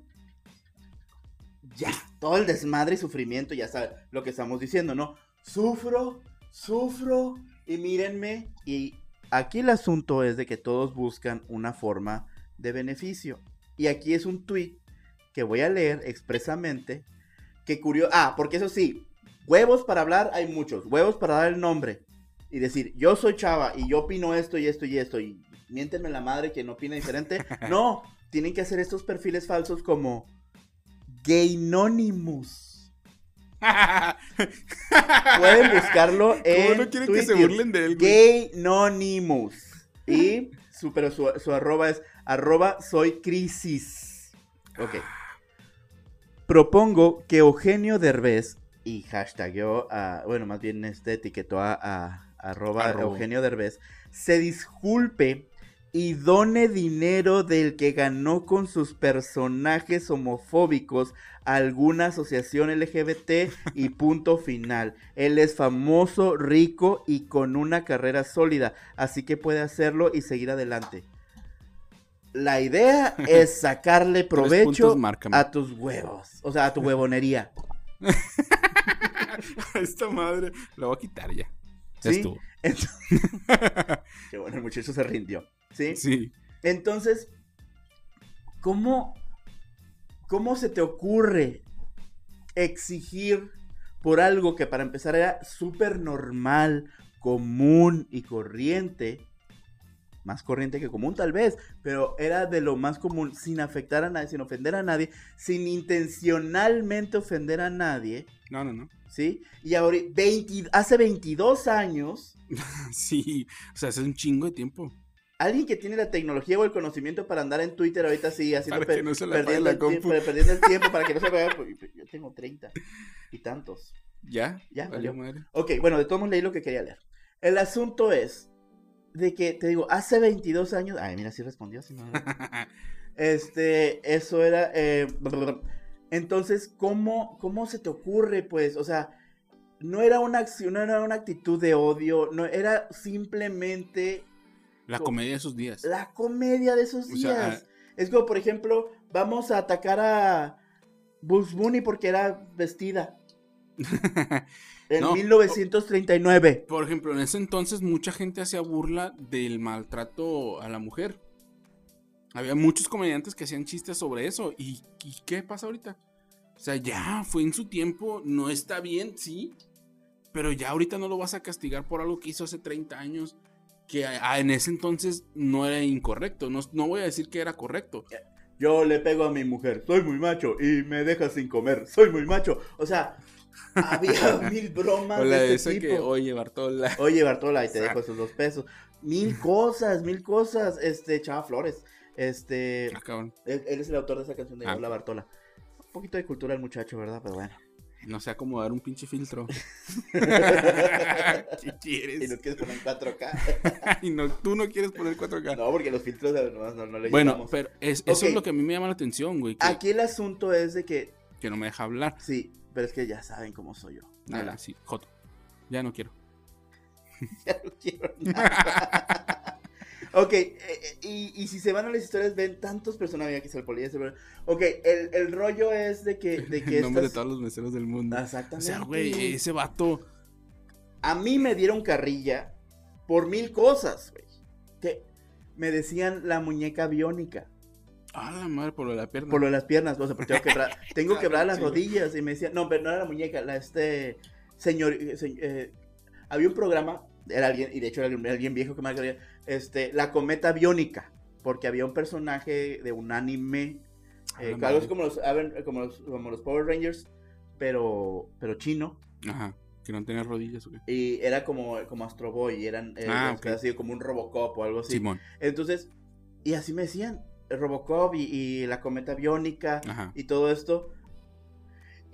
ya, todo el desmadre y sufrimiento, ya sabes lo que estamos diciendo, ¿no? Sufro, sufro, y mírenme, y aquí el asunto es de que todos buscan una forma de beneficio. Y aquí es un tweet que voy a leer expresamente. Que curioso. Ah, porque eso sí, huevos para hablar hay muchos. Huevos para dar el nombre. Y decir, yo soy chava y yo opino esto y esto y esto. Y miéntenme la madre que no opina diferente. no, tienen que hacer estos perfiles falsos como Gaynonymous. Pueden buscarlo en no quieren que se burlen de él? Gaynonymous. Y su, pero su, arroba es arroba soy crisis. Ok. Propongo que Eugenio Derbez y hashtagueó a, bueno, más bien este etiquetó a, arroba, Eugenio Derbez, se disculpe y done dinero del que ganó con sus personajes homofóbicos alguna asociación LGBT y punto final. Él es famoso, rico y con una carrera sólida, así que puede hacerlo y seguir adelante. La idea es sacarle provecho a tus huevos, o sea, a tu huevonería. Esta madre la voy a quitar ya. ¿Sí? Qué bueno, el muchacho se rindió. ¿Sí? Sí. Entonces, ¿cómo, cómo se te ocurre exigir por algo que para empezar era súper normal, común y corriente? Más corriente que común tal vez, pero era de lo más común, sin afectar a nadie, sin ofender a nadie, sin intencionalmente ofender a nadie. No, no, no. ¿Sí? Y ahora, hace 22 años. sí, o sea, hace un chingo de tiempo alguien que tiene la tecnología o el conocimiento para andar en Twitter ahorita sí, haciendo perdiendo, el tiempo, perdiendo el tiempo para que no se vea. Pues, yo tengo 30 y tantos. ¿Ya? Ya, Ok, bueno, de todos modos leí lo que quería leer. El asunto es de que, te digo, hace 22 años. Ay, mira, sí respondió. este, eso era. Eh, entonces, ¿cómo, ¿cómo se te ocurre, pues? O sea, no era una acción, no era una actitud de odio, no era simplemente la comedia de esos días. La comedia de esos días. es como, por ejemplo, vamos a atacar a Bugs Bunny porque era vestida. en 1939. Por ejemplo, en ese entonces mucha gente hacía burla del maltrato a la mujer. Había muchos comediantes que hacían chistes sobre eso. ¿Y, qué pasa ahorita? O sea, ya fue en su tiempo, no está bien, sí. Pero ya ahorita no lo vas a castigar por algo que hizo hace 30 años, que en ese entonces no era incorrecto. No, no voy a decir que era correcto. Yo le pego a mi mujer, soy muy macho y me deja sin comer, soy muy macho. O sea, había mil bromas O la de este tipo. que, oye, Bartola. Oye, Bartola, y te Exacto. dejo esos dos pesos. Mil cosas, mil cosas. Este, Chava Flores. Este, Ah, él, él es el autor de esa canción de Ah. Hola Bartola. Un poquito de cultura el muchacho, ¿verdad? Pero bueno. No sé acomodar un pinche filtro. ¿Qué Y no quieres? quieres poner 4K. Y no, tú no quieres poner 4K. No, porque los filtros de- no, no, no le bueno, pero es- eso es lo que a mí me llama la atención, güey. Que, Aquí el asunto es de que, que no me deja hablar. sí, pero es que ya saben cómo soy yo. Nada, Ah, sí, Joto. Ya no quiero. Ya no quiero nada. Ok, eh, eh, y, y si se van a las historias, ven tantos personajes. Aquí está el pero- Ok, el, el rollo es de que, de que El nombre de todos los meseros del mundo. O Exactamente. sea, güey, ese vato. A mí me dieron carrilla por mil cosas, güey. Que me decían la muñeca biónica. Ah, la madre, por lo de la pierna. Por lo de las piernas, o sea, porque tengo quebrar, tengo quebrar las rodillas. Y me decían, no, pero no era la muñeca, la este. Señor. eh, se- había un programa, era alguien, y de hecho era alguien, alguien viejo que me este, La Cometa Biónica. Porque había un personaje de un anime. Ah, eh, algo así como los, como los, como los Power Rangers, pero, pero chino. Ajá, que no tenía rodillas. Y era como, como Astro Boy, eran eh, Ah, este, ok. así como un Robocop o algo así. Simón. Entonces, y así me decían, Robocop y, y la cometa biónica Ajá. y todo esto.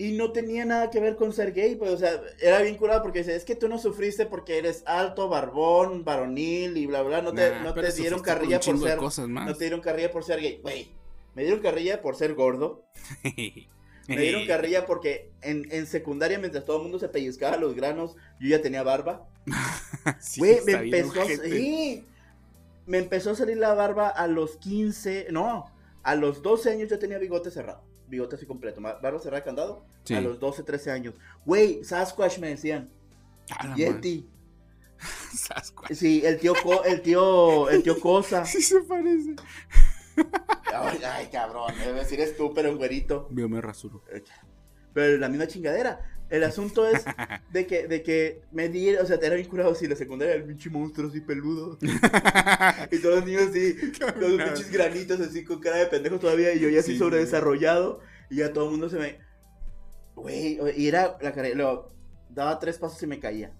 Y no tenía nada que ver con ser gay, pues, o sea, era bien curado porque dice, es que tú no sufriste porque eres alto, barbón, varonil y bla, bla, no te, Nah, no te dieron carrilla por ser, cosas más. no te dieron carrilla por ser gay, güey. Me dieron carrilla por ser gordo, me dieron carrilla porque en, en secundaria, mientras todo el mundo se pellizcaba los granos, yo ya tenía barba. Sí, me empezó, a- sí, me empezó a salir la barba a los 15, no, a los 12 años ya tenía bigote cerrado, bigote así completo, barba cerrada candado, Sí. a los 12, 13 años. Güey, Sasquatch me decían, Ah. Yeti. Sasquatch. Sí, el tío, Co- el tío, el tío Cosa. Sí se parece. Ay, ay, cabrón, debe decir es tú, pero un güerito. Yo me rasuro. Pero la misma chingadera. El asunto es de que, de que me di, o sea, te era bien curado si la secundaria era el pinche monstruo así peludo. Y todos los niños así, los pinches granitos así con cara de pendejo todavía. Y yo ya así Sí, sobredesarrollado. Y ya todo el mundo se me. Güey, y era la cara. Luego, daba tres pasos y me caía.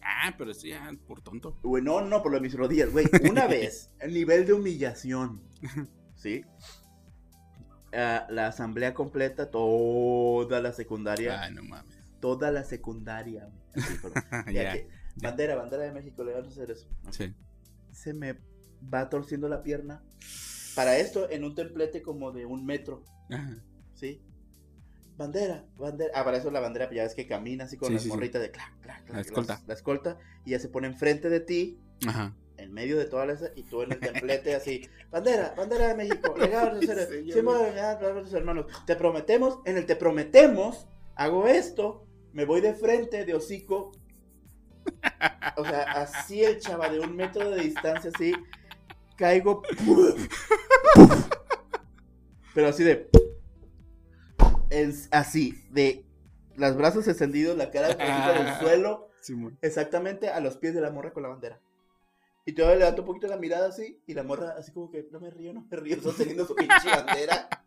Ah, pero eso ya por tonto. Güey, no, no, por lo de mis rodillas. Güey, una vez, el nivel de humillación. ¿Sí? Ah, la asamblea completa, toda la secundaria. Ay, no mames. Toda la secundaria. Así, bandera, bandera de México, le vamos a hacer eso. ¿no? Sí. se me va torciendo la pierna. Para esto, en un templete como de un metro, Ajá. ¿sí? Bandera, bandera. Ah, para eso la bandera, ya ves que camina así con Sí, las sí, sí. morritas de clac, clac, clac. La escolta. las- La, escolta. Y ya se pone enfrente de ti, Ajá. En medio de toda esa, y tú en el templete así. Bandera, bandera de México. legado de Sí, de los hermanos. Te prometemos, en el te prometemos, hago esto, me voy de frente, de hocico. O sea, así el chava de un metro de distancia, así, caigo. Pero así de. es así, de los brazos extendidos, la cara en el suelo, exactamente a los pies de la morra con la bandera. Y todavía le levanto un poquito la mirada así, y la morra así como que no me río, no me río, sosteniendo su pinche bandera.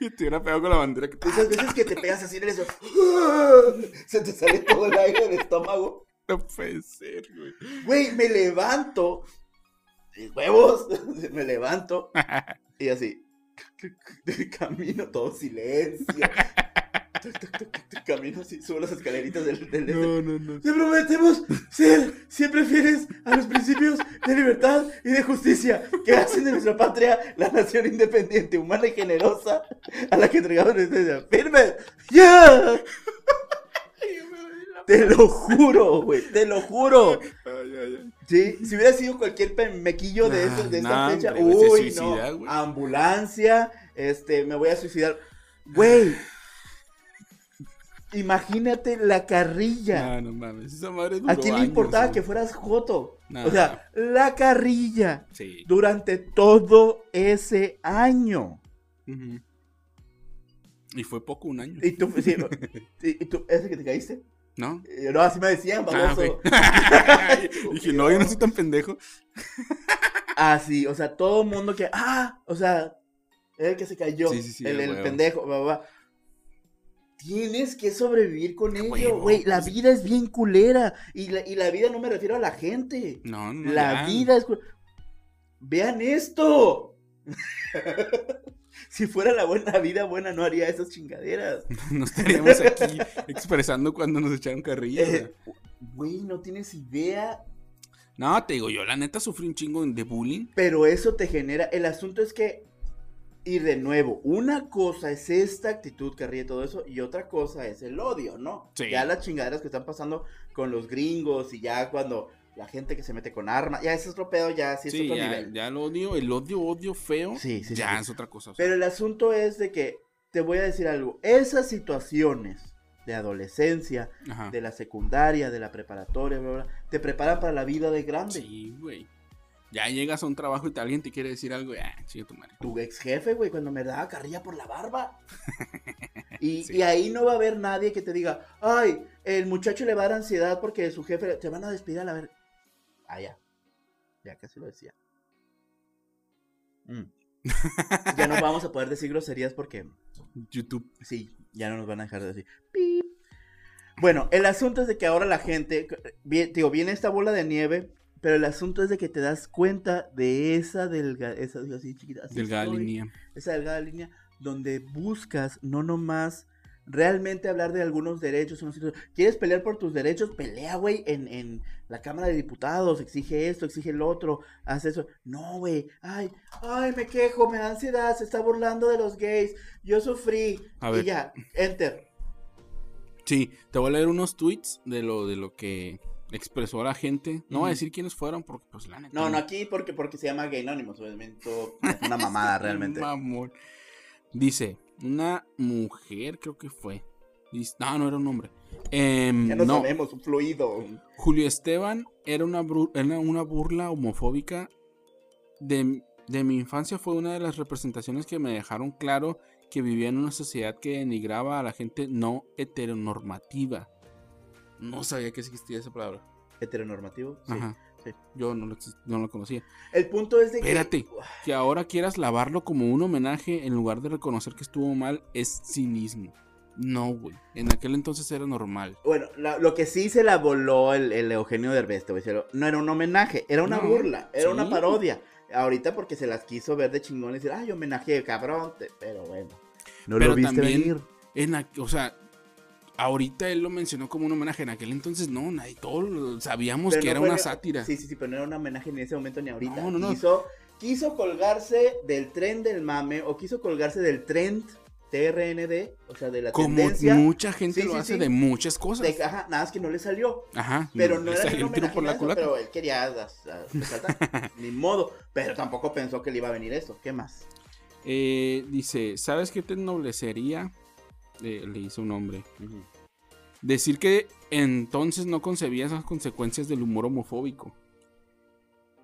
Y te hubiera pegado con la bandera que te Esas veces que te pegas así en eso, se te sale todo el aire del estómago. No puede ser, güey. Güey, me levanto, huevos, me levanto, y así, camino todo silencio. Camino así, subo las escaleritas del, del este. No, no, no. Te prometemos ser siempre fieles a los principios de libertad y de justicia que hacen de nuestra patria la nación independiente, humana y generosa a la que entregamos nuestra. ¡Firme! ¡Ya! Te lo juro, güey, te lo juro. Ay, ay, ay. Sí, si hubiera sido cualquier mequillo de, Nah, de esta nah, fecha, hombre, uy, suicida, no, ambulancia, este, me voy a suicidar. Güey, imagínate la carrilla. No, no mames. Esa madre duró ¿A quién le importaba que fueras Joto? O sea, la carrilla Sí. durante todo ese año. Y fue poco, un año. Y tú, sí, y, tú, ¿ese que te caíste? ¿No? Yo, no, así me decían, Ah, baboso. ok. Dije, no, yo no soy tan pendejo. Ah, sí, o sea, todo el mundo que, ah, o sea, el que se cayó, Sí, sí, sí, el, el pendejo, bla, bla, bla. Tienes que sobrevivir con ello, huevo, güey. La pues. vida es bien culera. Y la, y la vida no me refiero a la gente. No, no. la vida es Vean esto. si fuera la buena vida buena, no haría esas chingaderas. No estaríamos aquí expresando cuando nos echaron carrilla. Eh, Güey, no tienes idea No, te digo, yo la neta sufrí un chingo de bullying. Pero eso te genera. El asunto es que. Y de nuevo, una cosa es esta actitud que ríe todo eso, y otra cosa es el odio, ¿no? Sí. Ya las chingaderas que están pasando con los gringos y ya cuando la gente que se mete con armas, ya ese es otro pedo, ya sí es Sí, otro ya, nivel. ya el odio, el odio, odio feo, Sí, sí, ya sí. es otra cosa. o sea. Pero el asunto es de que, te voy a decir algo, esas situaciones de adolescencia, Ajá. de la secundaria, de la preparatoria, bla, bla, bla, te preparan para la vida de grande. Sí, güey. Ya llegas a un trabajo y te- alguien te quiere decir algo, ah, chido tu madre. tu ex jefe, güey, cuando me daba carrilla por la barba. Y, Sí. y ahí no va a haber nadie que te diga, ay, el muchacho le va a dar ansiedad porque su jefe te van a despedir a la ver. Ah, ya. Ya casi lo decía. Mm. ya no vamos a poder decir groserías porque, YouTube. sí, ya no nos van a dejar de decir. Pip. Bueno, el asunto es de que ahora la gente, vi- digo, viene esta bola de nieve, pero el asunto es de que te das cuenta de esa delgada, esa así chiquita, así Delgada línea. esa delgada línea donde buscas no nomás realmente hablar de algunos derechos. unos ¿Quieres pelear por tus derechos? Pelea, güey, en, en la Cámara de Diputados. Exige esto, exige el otro, haz eso. No, güey. Ay, ay, me quejo, me da ansiedad, se está burlando de los gays. Yo sufrí. A y ver. ya, enter. Sí, te voy a leer unos tweets de lo, de lo que expresó la gente. No voy a decir quiénes fueron porque, pues, la neta. No, no, aquí porque, porque se llama Gay Anonymous, obviamente. es una mamada realmente. Mamón. Dice, una mujer creo que fue. Dice- no, no era un hombre. Em, Ya no, no, sabemos, un fluido. Julio Esteban era una, era una burla homofóbica. De, de mi infancia fue una de las representaciones que me dejaron claro que vivía en una sociedad que denigraba a la gente no heteronormativa. No sabía que existía esa palabra. Heteronormativo. Sí. Ajá. sí. Yo no lo, no lo conocía. El punto es de que. Espérate. Que ahora quieras lavarlo como un homenaje en lugar de reconocer que estuvo mal es cinismo. No, güey. En aquel entonces era normal. Bueno, la- lo que sí se la voló el, el Eugenio Derbez, te voy a decir, no era un homenaje, era una No, burla, era una parodia. Ahorita porque se las quiso ver de chingón y decir, ay, homenaje, cabrón, te- pero bueno. No Pero lo viste también- venir. En aqu- o sea, ahorita él lo mencionó como un homenaje. En aquel entonces no, nadie, todos sabíamos Pero que no era fue- una sátira. Sí, sí, sí, pero no era un homenaje ni en ese momento ni ahorita. No, no, no. Quiso, quiso colgarse del tren del mame o quiso colgarse del trend TRND, o sea, de la como tendencia. mucha gente Sí, lo sí, hace sí. de muchas cosas. de- ajá, nada más que no le salió. Ajá. Pero no era salió el tiro por la culata. pero él quería as- resaltar. ni modo. Pero tampoco pensó que le iba a venir eso. ¿Qué más? Eh, dice, ¿sabes qué te ennoblecería? Eh, le hizo un hombre. Decir que entonces no concebías las consecuencias del humor homofóbico.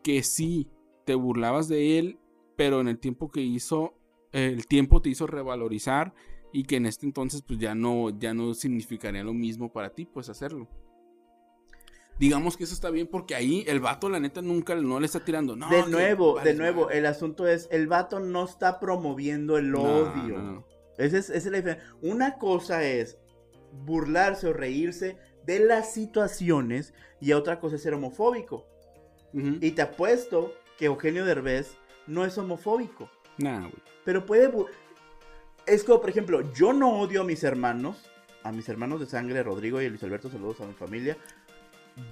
Que sí, te burlabas de él, pero en el tiempo que hizo, el tiempo te hizo revalorizar y que en este entonces pues ya no, ya no significaría lo mismo para ti, pues hacerlo. Digamos que eso está bien porque ahí el vato la neta nunca no le está tirando. No, de nuevo, de nuevo, madre". el asunto es, el vato no está promoviendo el No, odio. no. Esa es, esa es la diferencia. Una cosa es burlarse o reírse de las situaciones y otra cosa es ser homofóbico. Y te apuesto que Eugenio Derbez no es homofóbico. Nah, güey. Pero puede... Es como, por ejemplo, yo no odio a mis hermanos, a mis hermanos de sangre, Rodrigo y Luis Alberto, saludos a mi familia.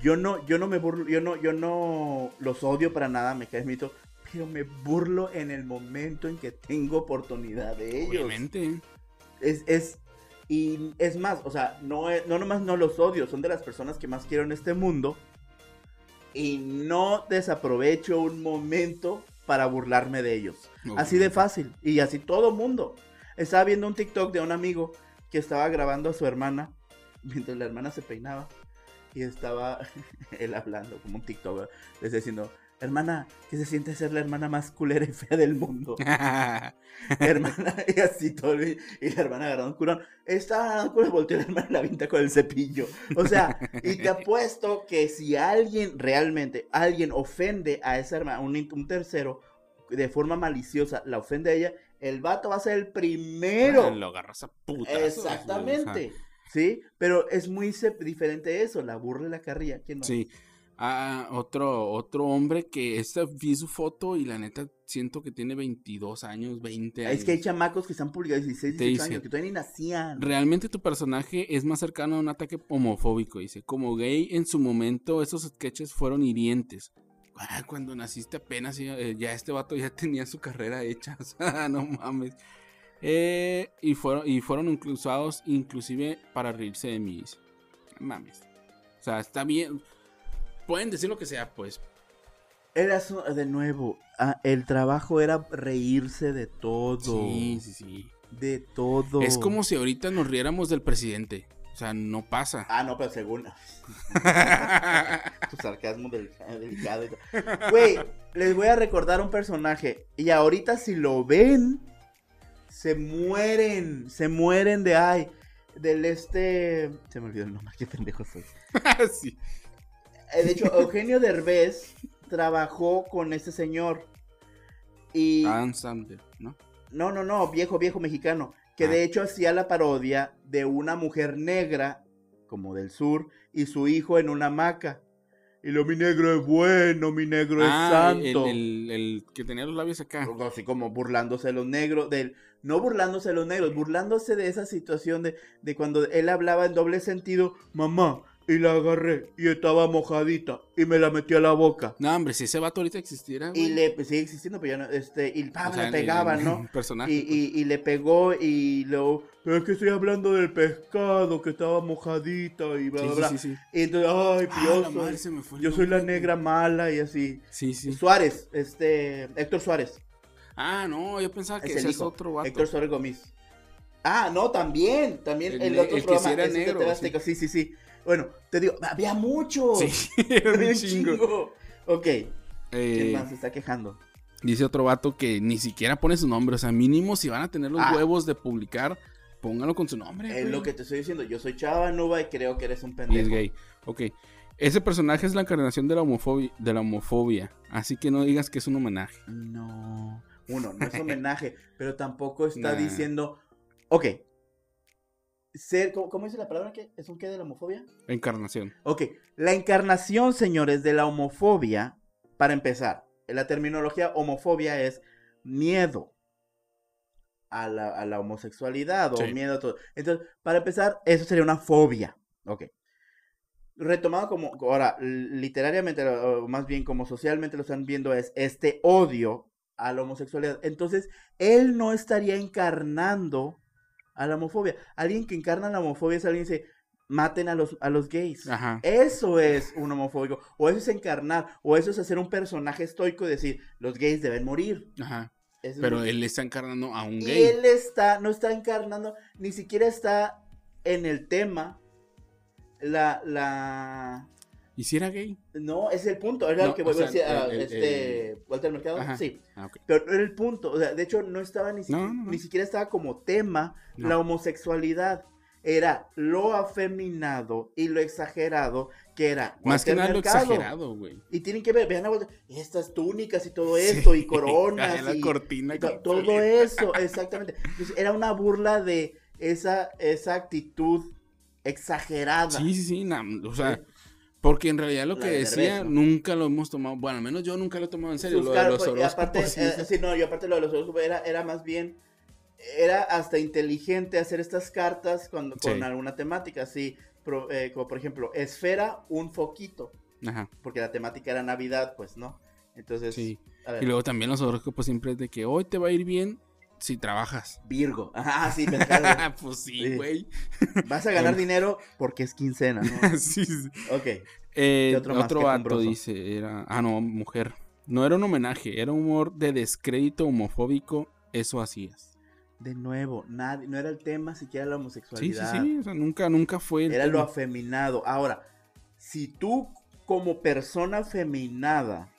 Yo no, yo no me burlo, yo no, yo no los odio para nada, me caes mito, pero me burlo en el momento en que tengo oportunidad de ellos. Obviamente. Es, es, y es más, o sea, no, es- no nomás no los odio, son de las personas que más quiero en este mundo. Y no desaprovecho un momento para burlarme de ellos. Así de fácil. Y así todo mundo. Estaba viendo un TikTok de un amigo que estaba grabando a su hermana mientras la hermana se peinaba. Y estaba él hablando como un TikTok. ¿verdad? Le está diciendo, hermana, ¿qué se siente ser la hermana más culera y fea del mundo? hermana, y así todo, y la hermana agarrando un curón, estaba agarrando curón, volteó la hermana la vinta con el cepillo. O sea, y te apuesto que si alguien realmente, alguien ofende a esa hermana, un, un tercero, de forma maliciosa, la ofende a ella, el vato va a ser el primero. Lo agarras a puta. Exactamente. ¿Sí? Pero es muy diferente eso, la burla y la carrilla. ¿Quién más? Sí. Ah, otro, otro hombre que esta vi su foto y la neta siento que tiene 22 años, 20 años. Es que hay chamacos que están publicados 16, 18 años, que todavía ni nacían. Realmente tu personaje es más cercano a un ataque homofóbico, dice. Como gay, en su momento esos sketches fueron hirientes. Ah, cuando naciste apenas, eh, ya este vato ya tenía su carrera hecha. O sea, no mames. Eh, y, fueron, y fueron inclusados inclusive para reírse de mí. Mames. O sea, está bien. Pueden decir lo que sea, pues. Era de nuevo, ah, el trabajo era reírse de todo. Sí, sí, sí. De todo. Es como si ahorita nos riéramos del presidente. O sea, no pasa. Ah, no, pero según. tu sarcasmo delicado. Güey, les voy a recordar un personaje. Y ahorita si lo ven, se mueren. Se mueren de ay. Del este. Se me olvidó el nombre, qué pendejo soy. sí. Eh, de hecho, Eugenio Derbez trabajó con este señor. Y. Ann ¿no? No, no, no, viejo, viejo mexicano que de ah. hecho hacía la parodia de una mujer negra, como del sur, y su hijo en una hamaca. Y lo mi negro es bueno, mi negro es ah, santo. El, que tenía los labios acá. Así como burlándose de los negros, del, no burlándose de los negros, burlándose de esa situación de, de cuando él hablaba en doble sentido, mamá, y la agarré y estaba mojadita y me la metí a la boca. No, hombre, si ese vato ahorita existiera. Y le pues, sigue existiendo, pero ya no, este, y le pegaba, ¿no? Personaje. Y, y, y, le pegó y luego, pero es que estoy hablando del pescado que estaba mojadita y bla, bla, bla. Sí, sí, y entonces, ay, ah, yo soy la negra mala y así. Sí, sí. Suárez, este, Héctor Suárez. Ah, no, yo pensaba que ese es otro vato. Héctor Suárez Gómez. Ah, no, también, también el, otro programa. Que negro, sí, sí, sí. Bueno, te digo, había muchos. Sí, había un chingo. Ok. ¿Quién eh, más se está quejando? Dice otro vato que ni siquiera pone su nombre. O sea, mínimo si van a tener los ah. huevos de publicar, póngalo con su nombre. Es lo que te estoy diciendo. Yo soy Chava Nuba y creo que eres un pendejo. Y es gay. Ok. Ese personaje es la encarnación de la homofobia, de la homofobia. Así que no digas que es un homenaje. No. Uno, no es homenaje, pero tampoco está diciendo. Ok, ser, ¿cómo, dice la palabra que es un qué de la homofobia? Encarnación. Ok, la encarnación, señores, de la homofobia, para empezar, la terminología homofobia es miedo a la, homosexualidad o miedo a todo. Entonces, para empezar, eso sería una fobia. Ok. Retomado como, ahora, literariamente, o más bien como socialmente lo están viendo, es este odio a la homosexualidad. Entonces, él no estaría encarnando a la homofobia. Alguien que encarna la homofobia es alguien que dice, maten a los, a los gays. Eso es un homofóbico. O eso es encarnar. O eso es hacer un personaje estoico y decir, los gays deben morir. Ajá. Pero él está encarnando a un gay. Él está, no está encarnando, ni siquiera está en el tema. La, la, ¿Y si era gay? No, es el punto. Era el que voy a decir este, Walter Mercado. Sí. Ah, Pero era el punto. O sea, de hecho, no estaba ni, ni siquiera estaba como tema la homosexualidad. Era lo afeminado y lo exagerado que era. Más que nada lo exagerado, güey. Y tienen que ver, vean estas túnicas y todo esto, y coronas. la cortina. todo eso, exactamente. Entonces, era una burla de esa, esa actitud exagerada. Sí, sí, sí. o sea. Porque en realidad lo que decía nunca lo hemos tomado, bueno, al menos yo nunca lo he tomado en serio, lo de los pues, aparte, eh, sí, no, yo aparte lo de los horóscopos era, era más bien, era hasta inteligente hacer estas cartas con, con alguna temática, así, eh, como por ejemplo, esfera, un foquito, Ajá. porque la temática era Navidad, pues, ¿no? Entonces, sí. y luego también los horóscopos siempre es de que hoy te va a ir bien si trabajas. Virgo. Ah, sí, pues sí, güey. Vas a ganar dinero porque es quincena, ¿no? sí, sí. Ok. Eh, otro otro vato dice, era, ah, no, mujer. No era un homenaje, era humor de descrédito homofóbico, eso hacías. De nuevo, nadie, no era el tema siquiera la homosexualidad. Sí, sí, sí, o sea, nunca, nunca fue Era lo afeminado. Ahora, si tú como persona afeminada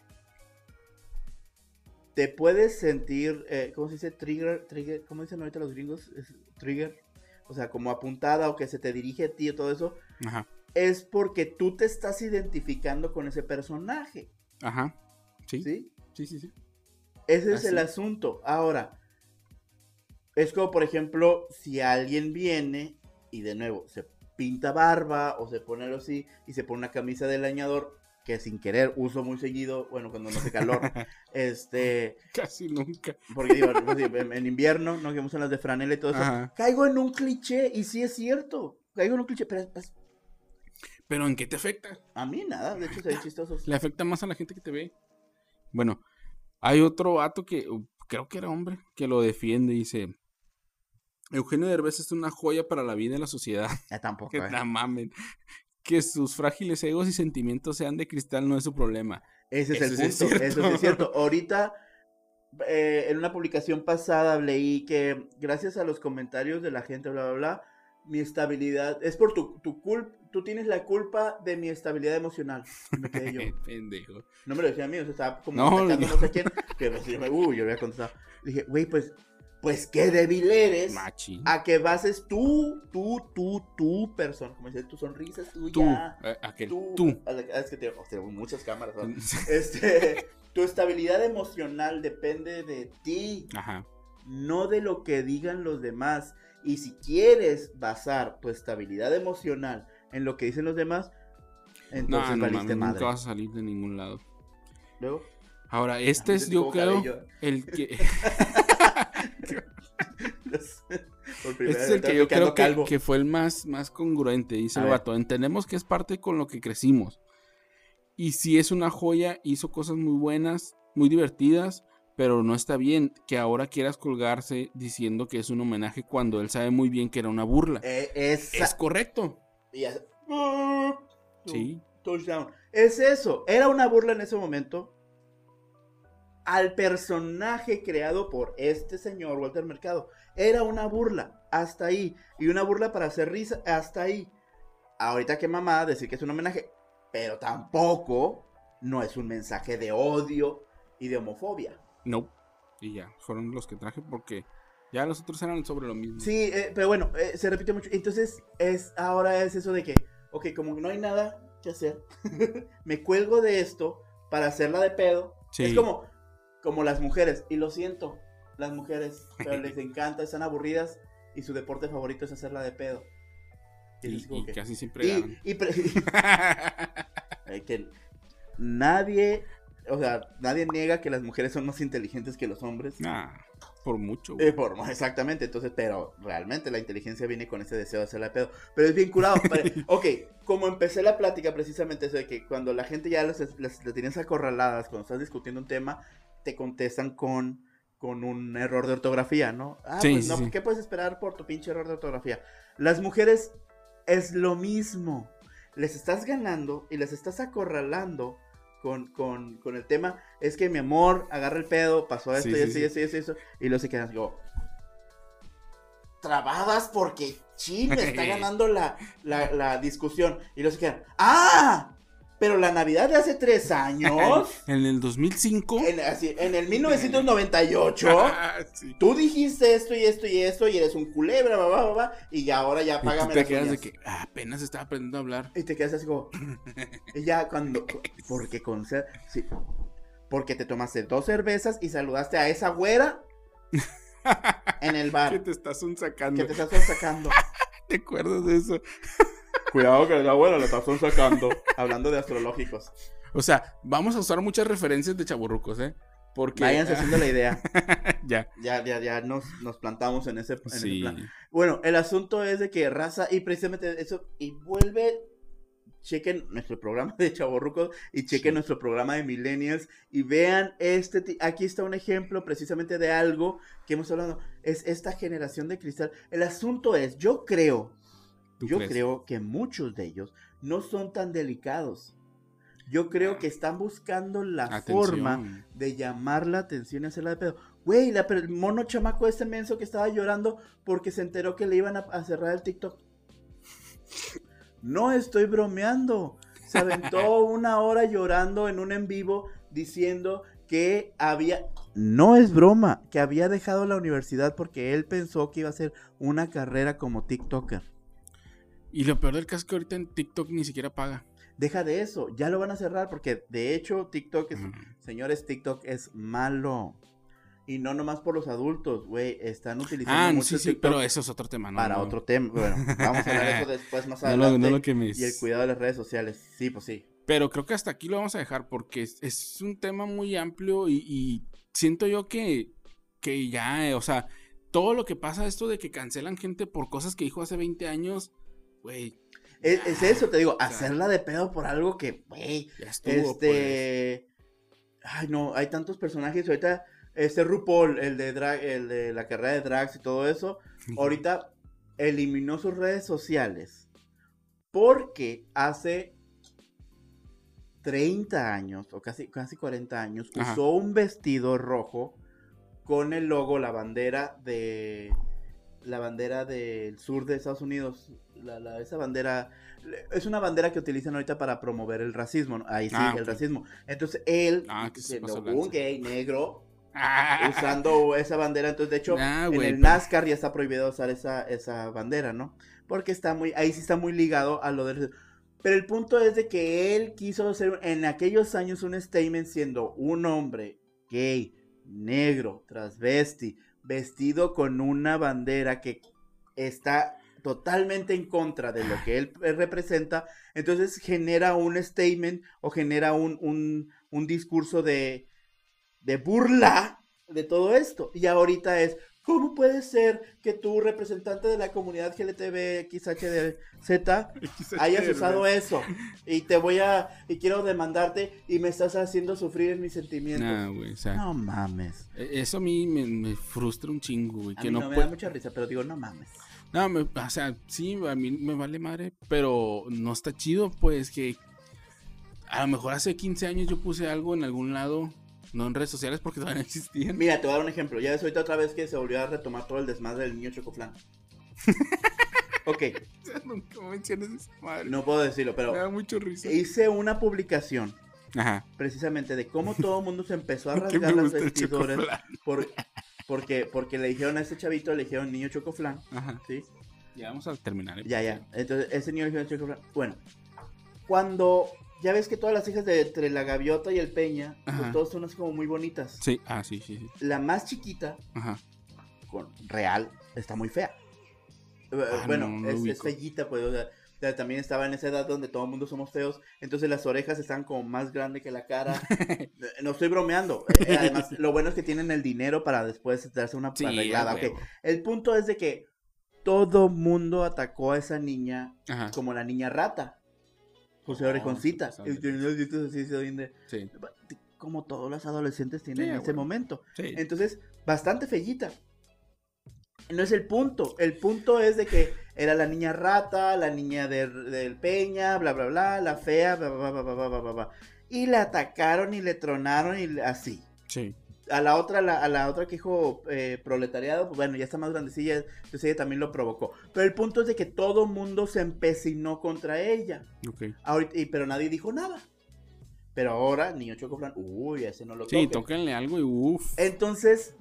te puedes sentir, eh, ¿cómo se dice? Trigger, trigger, ¿cómo dicen ahorita los gringos? Es trigger, o sea, como apuntada o que se te dirige a ti o todo eso, Ajá. es porque tú te estás identificando con ese personaje, Ajá. Sí. Sí, ¿sí? sí, sí. Ese es el asunto. Ahora, es como, por ejemplo, si alguien viene y de nuevo se pinta barba o se pone algo así y se pone una camisa de leñador que sin querer uso muy seguido, bueno, cuando no hace calor, este, Casi nunca. porque digo, pues, en, invierno, ¿no? Que usan las de franela y todo eso, Ajá. caigo en un cliché y sí es cierto, caigo en un cliché, pero pues, Pero ¿en qué te afecta? a mí nada, de hecho se ven chistosos. Le afecta más a la gente que te ve. Bueno, hay otro vato que uh, creo que era hombre que lo defiende y dice: Eugenio Derbez es una joya para la vida y la sociedad. Ya tampoco, Que ¿eh? la mamen. Que sus frágiles egos y sentimientos sean de cristal no es su problema. Ese es Eso el es punto, cierto. eso sí es cierto. Ahorita, eh, en una publicación pasada leí que gracias a los comentarios de la gente, bla, bla, bla, mi estabilidad, es por tu, tu culpa, tú tienes la culpa de mi estabilidad emocional. Me quedé yo. Pendejo. No me lo decía a mí, o sea, estaba como No, atacando no. no sé quién, que me decía, uy, yo había contestado. Dije, güey, pues, pues qué débil eres Machi. a que bases tú, tú, tú, tu persona, como dices, tu sonrisa es tuya. Tú. eh, aquel. Tú. Tú. Es que tengo, tengo muchas cámaras. ¿no? Este, tu estabilidad emocional depende de ti, Ajá. no de lo que digan los demás. Y si quieres basar tu estabilidad emocional en lo que dicen los demás, entonces no valiste madre. nunca vas a salir de ningún lado. Luego, Ahora, este es, yo creo, cabello. el que. por primera Este es el que yo creo que, fue el más, más congruente, dice el vato. Entendemos que es parte con lo que crecimos. Y si es una joya, hizo cosas muy buenas, muy divertidas, pero no está bien que ahora quieras colgarse diciendo que es un homenaje cuando él sabe muy bien que era una burla. Eh, esa- Es correcto. y hace- Sí. touchdown. Es eso, era una burla en ese momento al personaje creado por este señor Walter Mercado. Era una burla, hasta ahí. Y una burla para hacer risa, hasta ahí. Ahorita que mamá decir que es un homenaje, pero tampoco no es un mensaje de odio y de homofobia. No. Y ya, fueron los que traje porque ya los otros eran sobre lo mismo. Sí, eh, pero bueno, eh, se repite mucho. Entonces, es, ahora es eso de que, ok, como no hay nada que hacer, me cuelgo de esto para hacerla de pedo. Sí. Es como, como las mujeres, y lo siento, las mujeres, pero les encanta, están aburridas y su deporte favorito es hacerla de pedo. Y, que- casi siempre y- ganan. y pre- que nadie, o sea, nadie niega que las mujeres son más inteligentes que los hombres. Nah, por mucho. Eh, por- exactamente, entonces, pero realmente la inteligencia viene con ese deseo de hacerla de pedo. Pero es bien curado. ok, como empecé la plática, precisamente eso de que cuando la gente ya las, las, las tienes acorraladas, cuando estás discutiendo un tema, te contestan con, con un error de ortografía, ¿no? Ah, Sí, pues no, sí. ¿qué puedes esperar por tu pinche error de ortografía? Las mujeres es lo mismo. Les estás ganando y les estás acorralando con, con, con el tema. Es que mi amor, agarra el pedo, pasó esto Sí, y sí, esto y sí. esto y esto y luego se quedan como, trabadas porque Chin me está ganando la, la, la discusión. Y luego se quedan, ¡ah! Pero la Navidad de hace tres años, En el 2005. en, así, en el 1998, Ah, sí. tú dijiste esto y esto y esto y eres un culebra, va, va, va, va, y ya ahora ya Y tú págame te las quedas de que ah, apenas estaba aprendiendo a hablar. Y te quedas así como. Y ya cuando. Porque con. Sí, porque te tomaste dos cervezas y saludaste a esa güera en el Que bar. te estás sacando. Que te estás sacando. ¿Te acuerdas de eso? Cuidado que la güera la estás sacando. Hablando de astrológicos. O sea, vamos a usar muchas referencias de chaburrucos, ¿eh? Porque. Váyanse haciendo la idea. ya. Ya, ya, ya nos, nos plantamos en ese, en ese Sí. plan. Bueno, el asunto es de que raza, y precisamente eso, y vuelve, chequen nuestro programa de Chaborrucos y chequen Sí. nuestro programa de Millennials y vean este, aquí está un ejemplo precisamente de algo que hemos hablado, es esta generación de cristal. El asunto es, yo creo, ¿Tú yo crees? creo que muchos de ellos no son tan delicados. Yo creo que están buscando la Atención. forma de llamar la atención y hacerla de pedo. Güey, la, el mono chamaco este menso que estaba llorando porque se enteró que le iban a, a cerrar el TikTok. No estoy bromeando. Se aventó una hora llorando en un en vivo diciendo que había... no es broma, que había dejado la universidad porque él pensó que iba a hacer una carrera como TikToker. Y lo peor del caso es que ahorita en TikTok ni siquiera paga. Deja de eso, ya lo van a cerrar porque de hecho TikTok es, Ujú. señores, TikTok es malo. Y no nomás por los adultos, güey, están utilizando Ah, mucho sí, sí, TikTok pero eso es otro tema, ¿no? para no, otro tema. Bueno, vamos a hablar de eso después más No lo, adelante. no lo quemes. Y el cuidado de las redes sociales. Sí, pues sí. Pero creo que hasta aquí lo vamos a dejar porque es, es un tema muy amplio y, y siento yo que, que ya, eh, o sea, todo lo que pasa esto de que cancelan gente por cosas que dijo hace 20 años, güey, Es, es eso, te digo, sea, hacerla de pedo por algo que, güey, pues. este... Ay, no, hay tantos personajes. Ahorita, este RuPaul, el de, drag, el de la carrera de drags y todo eso, ahorita eliminó sus redes sociales porque hace 30 años o casi, casi 40 años Ajá. usó un vestido rojo con el logo, la bandera de la bandera del sur de Estados Unidos. La, la- esa bandera es una bandera que utilizan ahorita para promover el racismo. ¿no? Ahí sí, Ah, el racismo. Entonces él, Ah, siendo un gay negro, Ah, usando esa bandera. Entonces, de hecho, Ah, en el pero- NASCAR ya está prohibido usar esa, esa bandera, ¿no? Porque está muy, ahí sí está muy ligado a lo del... Pero el punto es de que él quiso hacer en aquellos años un statement siendo un hombre gay, negro, transvesti, vestido con una bandera que está totalmente en contra de lo que él representa, entonces genera un statement o genera un, un, un discurso de, de burla de todo esto. Y ahorita es, ¿cómo puede ser que tú, representante de la comunidad GLTB XHZ, hayas usado eso? Y te voy a, y quiero demandarte y me estás haciendo sufrir en mis sentimientos. Nah, güey, o sea, No mames. e- eso a mí me, me frustra un chingo, güey, A que mí no, no me puede- da mucha risa, pero digo, no mames. No, me- o sea, sí, a mí me vale madre, pero no está chido, pues, que a lo mejor hace 15 años yo puse algo en algún lado, no en redes sociales porque todavía no existían. Mira, te voy a dar un ejemplo. Ya ves ahorita otra vez que se volvió a retomar todo el desmadre del niño chocoflan. ok, Nunca menciones esa madre. no puedo decirlo, Me da pero mucho risa. hice una publicación Ajá. precisamente de cómo todo el mundo se empezó a rasgar las por, porque, porque le dijeron a este chavito, le dijeron niño chocoflan, Ajá. ¿sí? Ya vamos a terminar. ¿eh? Ya, ya. Entonces, ese niño le dijeron chocoflan. Bueno, cuando ya ves que todas las hijas de entre la gaviota y el peña, pues todas son así como muy bonitas. Sí, ah, sí, sí, sí. La más chiquita, Ajá. con real, está muy fea. Eh, Ah, bueno, no, no es, es fellita, pues, o sea, también estaba en esa edad donde todo el mundo somos feos, entonces las orejas están como más grandes que la cara. Eh, no estoy bromeando. Eh, Además, lo bueno es que tienen el dinero para después darse una Sí, arreglada. a ok. huevo. El punto es de que todo mundo atacó a esa niña Ajá. como la niña rata. Por ser ah, orejoncitas. Pues, sí. Como todas los adolescentes tienen sí, en ese momento. Entonces, bastante fellita. No es el punto. El punto es de que era la niña rata, la niña del peña, bla, bla, bla, la fea, bla, bla, bla, bla, bla, bla, bla. Y la atacaron y le tronaron y así. Sí. A la otra, la- a la otra que dijo eh, proletariado, pues bueno, ya está más grandecilla, entonces ella también lo provocó. Pero el punto es de que todo mundo se empecinó contra ella. Ok. Ahorita, y- pero nadie dijo nada. Pero ahora, niño Chocoflan, uy, ese no lo Sí, toquen. tóquenle algo y uff. Entonces,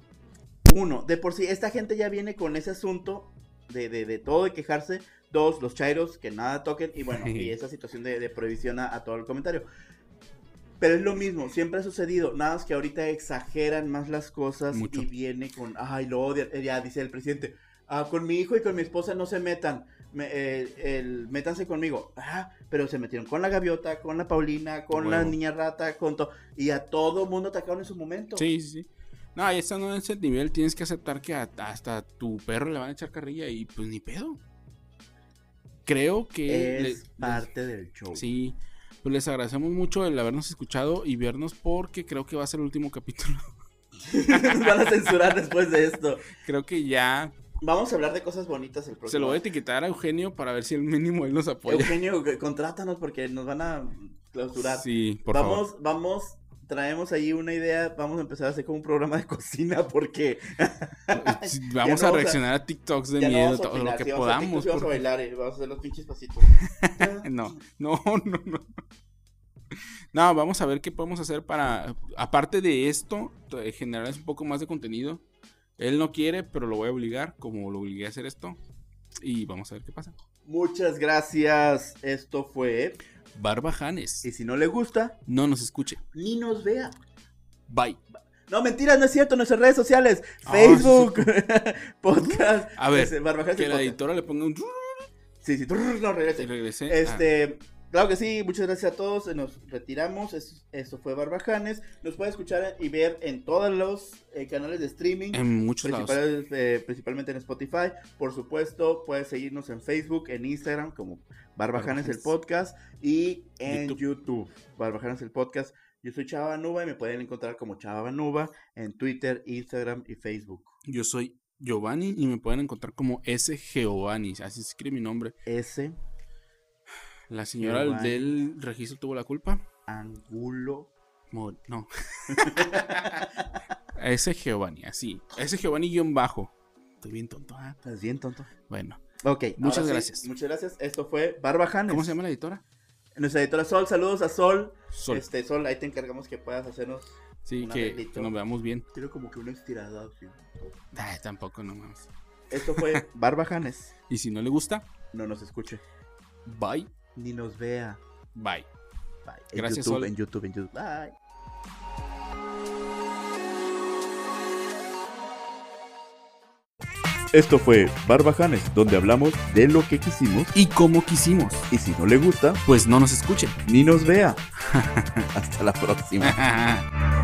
uno, de por sí, esta gente ya viene con ese asunto de, de, de todo de quejarse. Dos, los chairos, que nada toquen. Y bueno, y esa situación de, de prohibición a, a todo el comentario. Pero es lo mismo, siempre ha sucedido. Nada más que ahorita exageran más las cosas Mucho. y viene con, ay, lo odian. Eh, Ya dice el presidente, ah, con mi hijo y con mi esposa no se metan. Me- eh, el, métanse conmigo. Ah, pero se metieron con la gaviota, con la Paulina, con la niña rata, con todo. Y a todo mundo atacaron en su momento. Sí, sí, sí. No, ya estando en ese nivel tienes que aceptar que a- hasta tu perro le van a echar carrilla y pues ni pedo. Creo que... Es le- parte del show. Sí, pues les agradecemos mucho el habernos escuchado y vernos porque creo que va a ser el último capítulo. Nos van a censurar después de esto. Creo que ya Vamos a hablar de cosas bonitas el próximo. se lo voy a etiquetar a Eugenio para ver si el mínimo él nos apoya. Eugenio, contrátanos porque nos van a clausurar. Sí, por vamos, favor. vamos, traemos ahí una idea. Vamos a empezar a hacer como un programa de cocina porque Vamos no a vamos a- reaccionar a TikToks de ya miedo, todo lo que vamos podamos. Vamos a bailar vamos a hacer los pinches pasitos. No, no, no, no. no, vamos a ver qué podemos hacer para, aparte de esto, t- generar un poco más de contenido. Él no quiere, pero lo voy a obligar, como lo obligué a hacer esto. Y vamos a ver qué pasa. Muchas gracias. Esto fue. Barbajanes. Y si no le gusta, No nos escuche. ni nos vea. Bye. No, mentira, no es cierto. Nuestras redes sociales: Ah, Facebook, podcast. A ver, este, Que la editora le ponga un... Sí, sí, no Y regrese. regresé. Ah, Este, claro que sí, muchas gracias a todos. eh, Nos retiramos. Es- Esto fue Barbajanes. Nos puede escuchar y ver en todos los eh, canales de streaming. En muchos. Principales, eh, principalmente en Spotify. Por supuesto, puedes seguirnos en Facebook, en Instagram, como Barbajanes el. Podcast. Y en YouTube. YouTube, Barbajanes el Podcast. Yo soy Chava Banuba y me pueden encontrar como Chava Banuba en Twitter, Instagram y Facebook. Yo soy Giovanni y me pueden encontrar como S. Giovanni. Así escribe mi nombre. S. La señora del registro tuvo la culpa. Angulo. Mo- No. S. Giovanni, así. S. Giovanni guion bajo. Estoy bien tonto, ¿ah? Estás bien tonto. Bueno. Ok, Muchas sí, gracias. muchas gracias. Esto fue Barbajanes. ¿Cómo se llama la editora? Nuestra editora Sol, saludos a Sol. Sol. Este, Sol, ahí te encargamos que puedas hacernos. Sí, un que, que nos veamos bien. Quiero como que una estirada. así. Ay, tampoco, no más. Esto fue Barbajanes. Y si no le gusta, No nos escuche. bye, Ni nos vea. bye. Bye. En Gracias, YouTube, Sol. En YouTube, en YouTube. Bye. Esto fue Barbajanes, donde hablamos de lo que quisimos. Y como quisimos, Y si no le gusta, pues no nos escuchen. ni nos vea. Hasta la próxima.